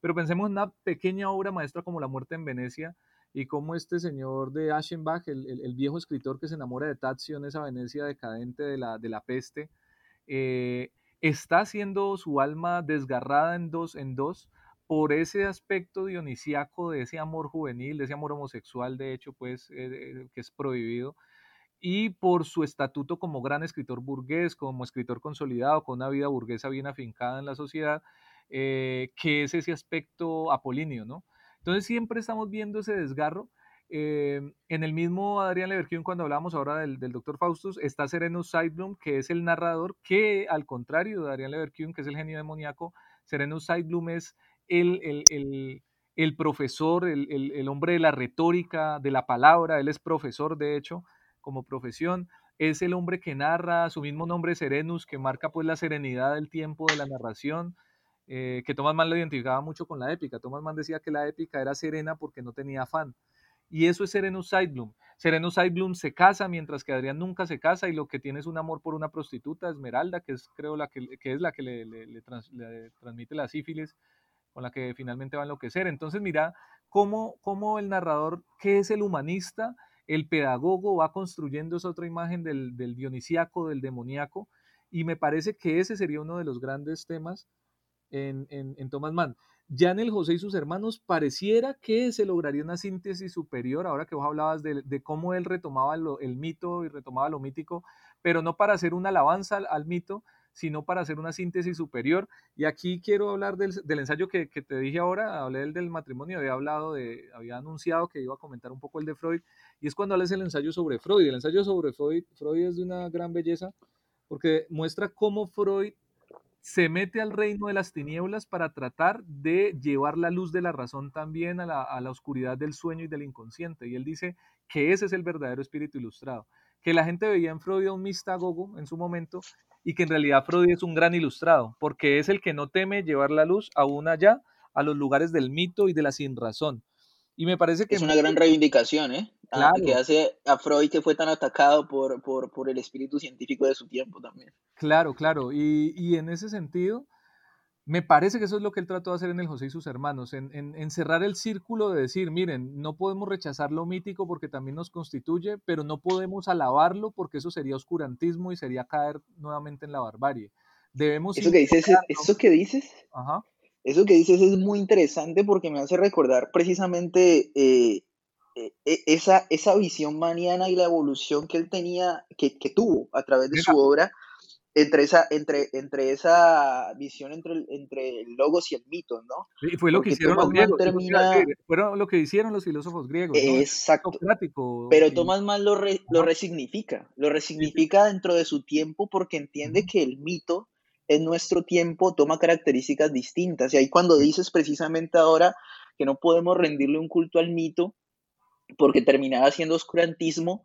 pero pensemos en una pequeña obra maestra como La muerte en Venecia y cómo este señor de Aschenbach, el, viejo escritor que se enamora de Tazio en esa Venecia decadente de la, de la peste, eh, está haciendo su alma desgarrada en dos, en dos por ese aspecto dionisíaco de ese amor juvenil, de ese amor homosexual, de hecho, pues, eh, que es prohibido, y por su estatuto como gran escritor burgués, como escritor consolidado, con una vida burguesa bien afincada en la sociedad, eh, que es ese aspecto apolíneo, ¿no? Entonces siempre estamos viendo ese desgarro. Eh, en el mismo Adrián Leverkusen, cuando hablamos ahora del, doctor Faustus, está Serenus Seidblum, que es el narrador, que al contrario de Adrián Leverkusen, que es el genio demoníaco, Serenus Seidblum es el, el, el, el profesor, el hombre de la retórica, de la palabra, él es profesor, de hecho, como profesión. Es el hombre que narra, su mismo nombre Serenus, que marca pues la serenidad del tiempo de la narración, eh, que Thomas Mann lo identificaba mucho con la épica. Thomas Mann decía que la épica era serena porque no tenía afán. Y eso es Serenus Seidblum. Serenus Seidblum se casa mientras que Adrián nunca se casa y lo que tiene es un amor por una prostituta, Esmeralda, que es creo la que, es la que le, transmite la sífilis, con la que finalmente va a enloquecer. Entonces mira cómo, cómo el narrador, que es el humanista, el pedagogo va construyendo esa otra imagen del, del dionisíaco, del demoníaco, y me parece que ese sería uno de los grandes temas en, en, Thomas Mann. Ya en el José y sus hermanos pareciera que se lograría una síntesis superior, ahora que vos hablabas de, cómo él retomaba el mito y retomaba lo mítico, pero no para hacer una alabanza al, mito, sino para hacer una síntesis superior. Y aquí quiero hablar del, ensayo que, te dije ahora, hablé del, del matrimonio, había hablado de, había anunciado que iba a comentar un poco el de Freud, y es cuando hables el ensayo sobre Freud. El ensayo sobre Freud, Freud es de una gran belleza porque muestra cómo Freud se mete al reino de las tinieblas para tratar de llevar la luz de la razón también a la, a la, oscuridad del sueño y del inconsciente. Y él dice que ese es el verdadero espíritu ilustrado, que la gente veía en Freud a un mistagogo en su momento y que en realidad Freud es un gran ilustrado, porque es el que no teme llevar la luz aún allá, a los lugares del mito y de la sinrazón. Y me parece que... Es una gran reivindicación, ¿eh? Ah, claro. Que hace a Freud que fue tan atacado por, por, por, el espíritu científico de su tiempo también. Claro, claro. Y, y, en ese sentido, me parece que eso es lo que él trató de hacer en el José y sus hermanos, en, en, en, cerrar el círculo de decir, miren, no podemos rechazar lo mítico porque también nos constituye, pero no podemos alabarlo porque eso sería oscurantismo y sería caer nuevamente en la barbarie. Debemos... Eso que dices, eso que dices, Ajá. eso que dices es muy interesante porque me hace recordar precisamente... Eh, e, e, esa, esa visión maniana y la evolución que él tenía, que, que tuvo a través de su obra, entre esa, entre, entre esa visión entre el, entre el logos y el mito, ¿no? Y fue lo que hicieron los griegos. Termina... Fueron lo que hicieron los filósofos griegos. ¿no? Exacto. Pero Thomas Mann lo, re, lo resignifica, lo resignifica dentro de su tiempo porque entiende que el mito en nuestro tiempo toma características distintas. Y ahí cuando dices precisamente ahora que no podemos rendirle un culto al mito, porque terminaba siendo oscurantismo,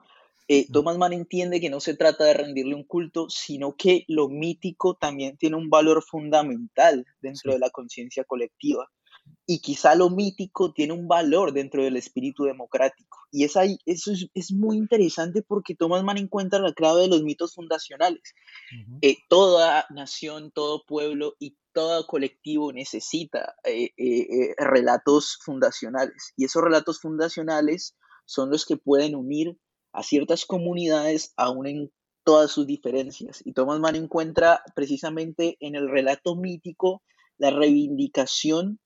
eh, Thomas Mann entiende que no se trata de rendirle un culto, sino que lo mítico también tiene un valor fundamental dentro de la conciencia colectiva. Y quizá lo mítico tiene un valor dentro del espíritu democrático. Y es ahí, eso es, muy interesante porque Thomas Mann encuentra la clave de los mitos fundacionales. Eh, toda nación, todo pueblo y todo colectivo necesita eh, eh, relatos fundacionales y esos relatos fundacionales son los que pueden unir a ciertas comunidades aún en todas sus diferencias. Y Thomas Mann encuentra precisamente en el relato mítico la reivindicación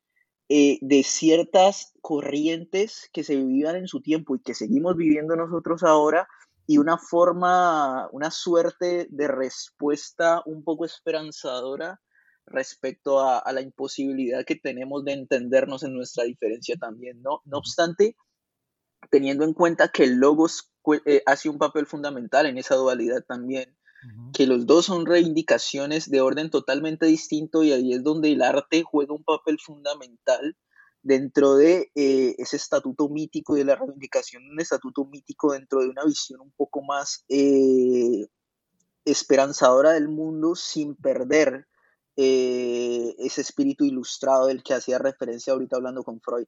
de ciertas corrientes que se vivían en su tiempo y que seguimos viviendo nosotros ahora y una forma, una suerte de respuesta un poco esperanzadora respecto a, la imposibilidad que tenemos de entendernos en nuestra diferencia también, ¿no? No obstante, teniendo en cuenta que el logos eh, hace un papel fundamental en esa dualidad también, que los dos son reivindicaciones de orden totalmente distinto y ahí es donde el arte juega un papel fundamental dentro de eh, ese estatuto mítico y de la reivindicación de un estatuto mítico dentro de una visión un poco más eh, esperanzadora del mundo sin perder ese espíritu ilustrado del que hacía referencia ahorita hablando con Freud.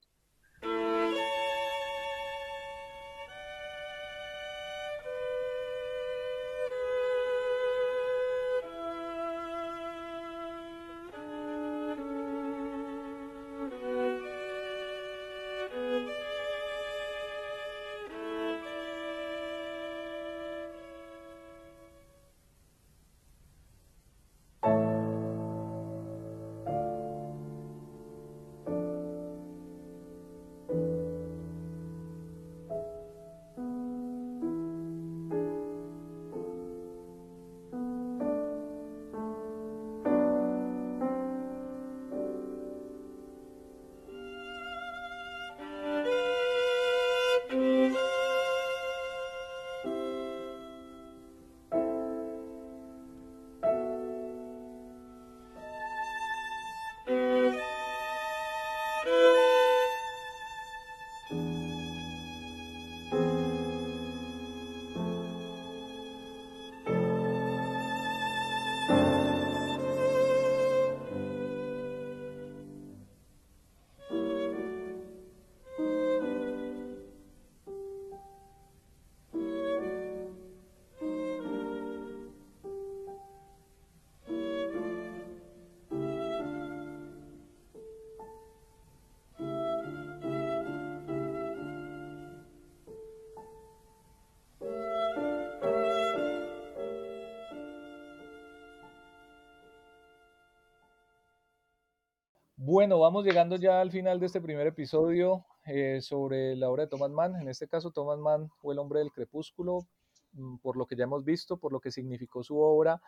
Bueno, vamos llegando ya al final de este primer episodio eh, sobre la obra de Thomas Mann. En este caso, Thomas Mann fue el hombre del crepúsculo, mm, por lo que ya hemos visto, por lo que significó su obra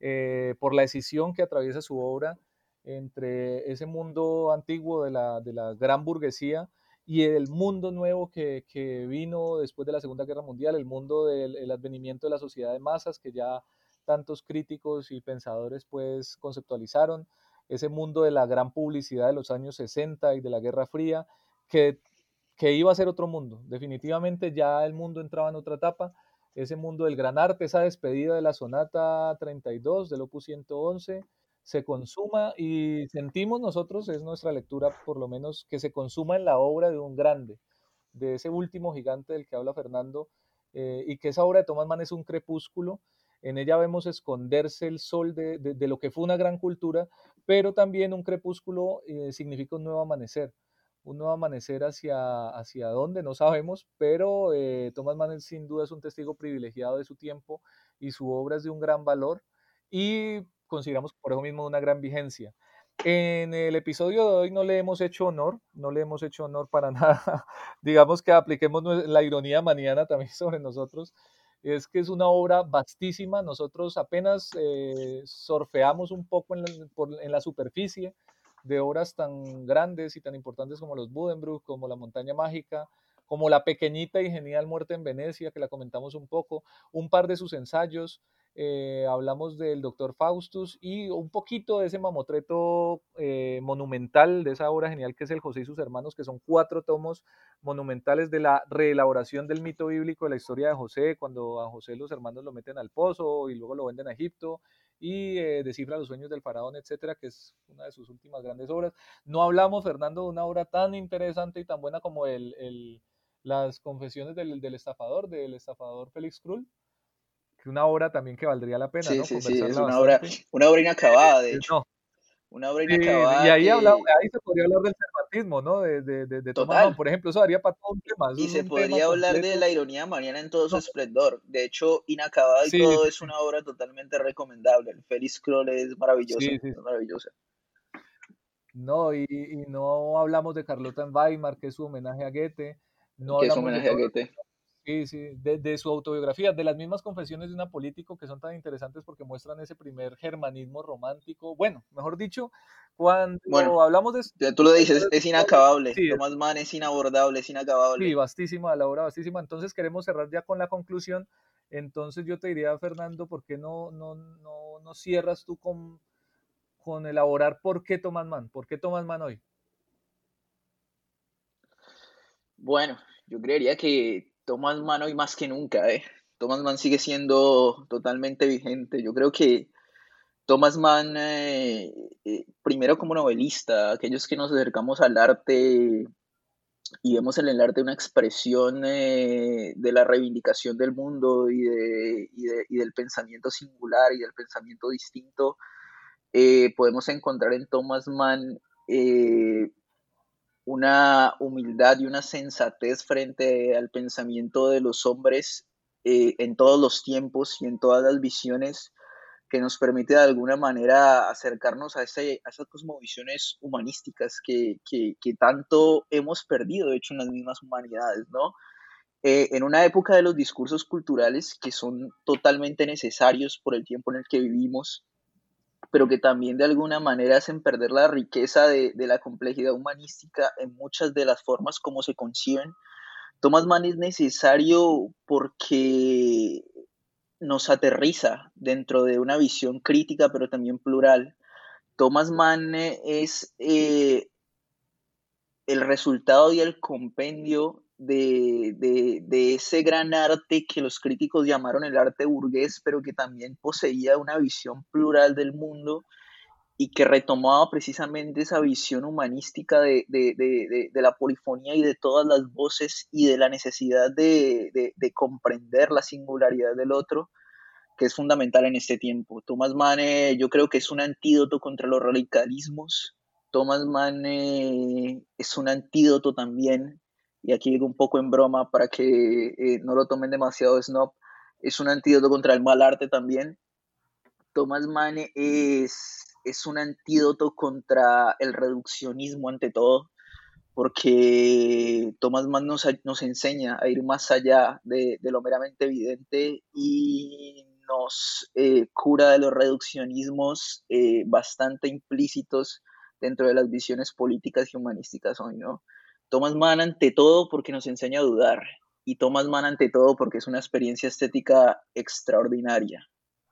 eh, por la decisión que atraviesa su obra entre ese mundo antiguo de la, gran burguesía y el mundo nuevo que, que, vino después de la Segunda Guerra Mundial, el mundo del advenimiento de la sociedad de masas que ya tantos críticos y pensadores pues conceptualizaron, ese mundo de la gran publicidad de los años 60 y de la Guerra Fría, que, que iba a ser otro mundo. Definitivamente ya el mundo entraba en otra etapa, ese mundo del gran arte, esa despedida de la sonata 32 del opus 111, se consuma y sentimos nosotros, es nuestra lectura por lo menos, que se consuma en la obra de un grande, de ese último gigante del que habla Fernando, eh, y que esa obra de Thomas Mann es un crepúsculo, en ella vemos esconderse el sol de, de, lo que fue una gran cultura, pero también un crepúsculo eh, significa un nuevo amanecer, un nuevo amanecer hacia, hacia dónde, no sabemos, pero eh, Thomas Mann sin duda es un testigo privilegiado de su tiempo y su obra es de un gran valor y consideramos por eso mismo una gran vigencia. En el episodio de hoy no le hemos hecho honor, no le hemos hecho honor para nada. Digamos que apliquemos la ironía mañana también sobre nosotros. Es que es una obra vastísima. Nosotros apenas eh, surfeamos un poco en la, en la, superficie de obras tan grandes y tan importantes como los Buddenbrook, como La Montaña Mágica, como La Pequeñita y Genial Muerte en Venecia, que la comentamos un poco, un par de sus ensayos, eh, hablamos del doctor Faustus y un poquito de ese mamotreto eh, monumental, de esa obra genial que es el José y sus hermanos, que son cuatro tomos monumentales de la reelaboración del mito bíblico de la historia de José, cuando a José los hermanos lo meten al pozo y luego lo venden a Egipto y eh, descifra los sueños del faraón, etcétera, que es una de sus últimas grandes obras. No hablamos, Fernando, de una obra tan interesante y tan buena como el, el, las confesiones del, del estafador, del estafador Félix Krull una obra también que valdría la pena, sí, ¿no? Sí, sí, es una obra, una obra inacabada, de hecho. Una obra inacabada. y ahí, ahí se podría hablar del cervantismo, ¿no? De, de, de, de Tomás por ejemplo, eso daría para todo un tema. Y se podría hablar de la ironía mariana en todo su esplendor. De hecho, inacabada y todo es una obra totalmente recomendable. El Félix Kroll es maravilloso, es maravillosa. No, y, y, no hablamos de Carlota en Weimar, que es su homenaje a Goethe. No que es homenaje a Goethe. Sí, sí, de, su autobiografía, de las mismas confesiones de una político que son tan interesantes porque muestran ese primer germanismo romántico. Bueno, mejor dicho, cuando hablamos de... Ya tú lo dices, es inacabable. Tomás Mann es inabordable, es inacabable. Sí, vastísima, la obra vastísima. Entonces queremos cerrar ya con la conclusión. Entonces yo te diría, Fernando, ¿por qué no, no, no, no cierras tú con, con elaborar por qué Tomás Mann? ¿Por qué Tomás Mann hoy? Bueno, yo creería que Thomas Mann hoy más que nunca, ¿eh? Thomas Mann sigue siendo totalmente vigente. Yo creo que Thomas Mann, eh, eh, primero como novelista, aquellos que nos acercamos al arte y vemos en el arte una expresión eh, de la reivindicación del mundo y, de, y, del pensamiento singular y del pensamiento distinto, podemos encontrar en Thomas Mann una humildad y una sensatez frente al pensamiento de los hombres eh, en todos los tiempos y en todas las visiones que nos permite de alguna manera acercarnos a, ese, a esas cosmovisiones humanísticas que, tanto hemos perdido, de hecho, en las mismas humanidades, ¿no? Eh, en una época de los discursos culturales que son totalmente necesarios por el tiempo en el que vivimos, pero que también de alguna manera hacen perder la riqueza de, la complejidad humanística en muchas de las formas como se conciben. Thomas Mann es necesario porque nos aterriza dentro de una visión crítica, pero también plural. Thomas Mann es eh, el resultado y el compendio de, ese gran arte que los críticos llamaron el arte burgués, pero que también poseía una visión plural del mundo y que retomaba precisamente esa visión humanística de, la polifonía y de todas las voces y de la necesidad de, comprender la singularidad del otro, que es fundamental en este tiempo. Thomas Mann yo creo que es un antídoto contra los radicalismos. Thomas Mann eh, es un antídoto también y aquí digo un poco en broma para que eh, no lo tomen demasiado snob, es un antídoto contra el mal arte también. Thomas Mann es, es un antídoto contra el reduccionismo ante todo, porque Thomas Mann nos, nos enseña a ir más allá de, de, lo meramente evidente y nos eh, cura de los reduccionismos eh, bastante implícitos dentro de las visiones políticas y humanísticas hoy, ¿no? Thomas Mann ante todo porque nos enseña a dudar y Thomas Mann ante todo porque es una experiencia estética extraordinaria.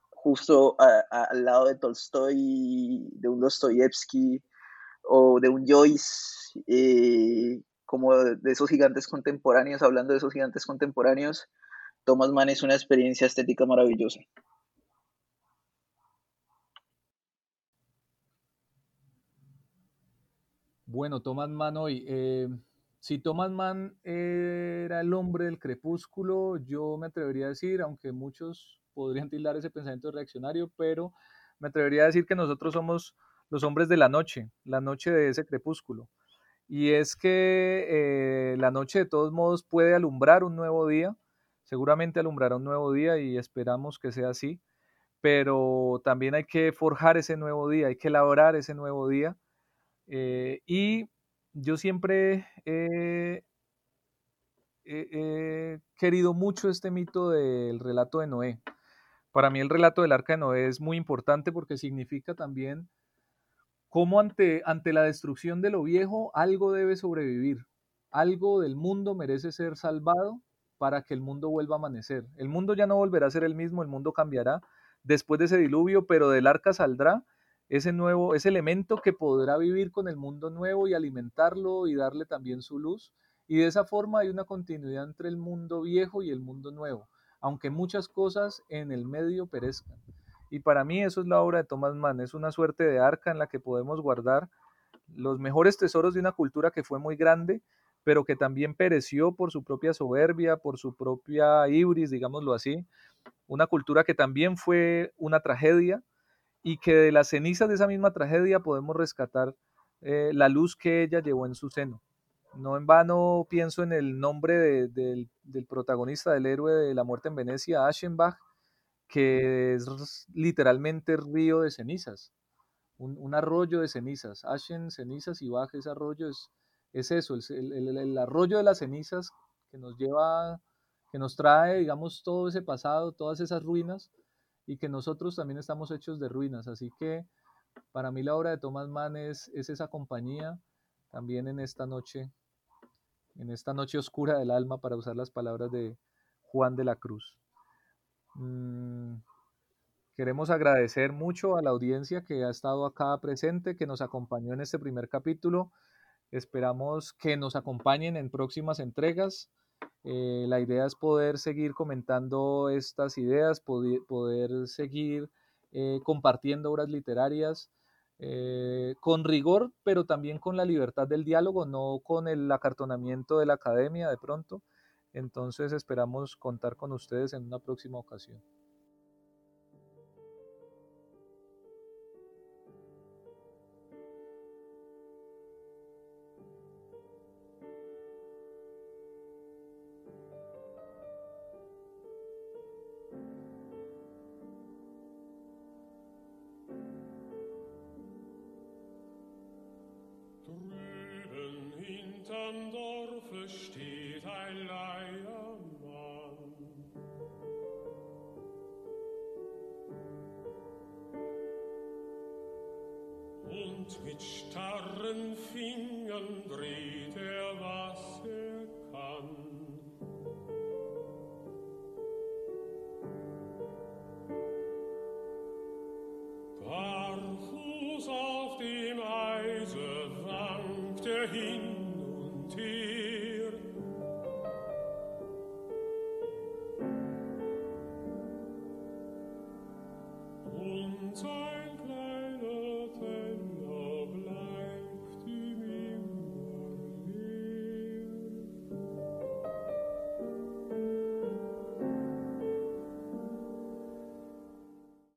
Justo al lado de Tolstoy, de un Dostoyevsky o de un Joyce, eh, como de esos gigantes contemporáneos, hablando de esos gigantes contemporáneos, Thomas Mann es una experiencia estética maravillosa. Bueno, Thomas Mann hoy. Eh, si Thomas Mann era el hombre del crepúsculo, yo me atrevería a decir, aunque muchos podrían tildar ese pensamiento reaccionario, pero me atrevería a decir que nosotros somos los hombres de la noche, la noche de ese crepúsculo. Y es que eh, la noche de todos modos puede alumbrar un nuevo día, seguramente alumbrará un nuevo día y esperamos que sea así, pero también hay que forjar ese nuevo día, hay que elaborar ese nuevo día. Eh, y yo siempre he, querido mucho este mito del relato de Noé. Para mí el relato del arca de Noé es muy importante porque significa también cómo ante, ante la destrucción de lo viejo algo debe sobrevivir, algo del mundo merece ser salvado para que el mundo vuelva a amanecer. El mundo ya no volverá a ser el mismo, el mundo cambiará después de ese diluvio, pero del arca saldrá ese nuevo, ese elemento que podrá vivir con el mundo nuevo y alimentarlo y darle también su luz. Y de esa forma hay una continuidad entre el mundo viejo y el mundo nuevo, aunque muchas cosas en el medio perezcan. Y para mí eso es la obra de Thomas Mann, es una suerte de arca en la que podemos guardar los mejores tesoros de una cultura que fue muy grande, pero que también pereció por su propia soberbia, por su propia ibris, digámoslo así, una cultura que también fue una tragedia y que de las cenizas de esa misma tragedia podemos rescatar eh, la luz que ella llevó en su seno. No en vano pienso en el nombre del, protagonista del héroe de la muerte en Venecia, Aschenbach, que es literalmente río de cenizas, un, arroyo de cenizas. Aschen, cenizas y Bach, ese arroyo es, es eso, el, arroyo de las cenizas que nos lleva, que nos trae, digamos, todo ese pasado, todas esas ruinas, y que nosotros también estamos hechos de ruinas. Así que para mí la obra de Thomas Mann es, esa compañía también en esta noche, en esta noche oscura del alma, para usar las palabras de Juan de la Cruz. Mm, queremos agradecer mucho a la audiencia que ha estado acá presente, que nos acompañó en este primer capítulo. Esperamos que nos acompañen en próximas entregas. Eh, la idea es poder seguir comentando estas ideas, poder, seguir eh, compartiendo obras literarias eh, con rigor, pero también con la libertad del diálogo, no con el acartonamiento de la academia de pronto. Entonces esperamos contar con ustedes en una próxima ocasión.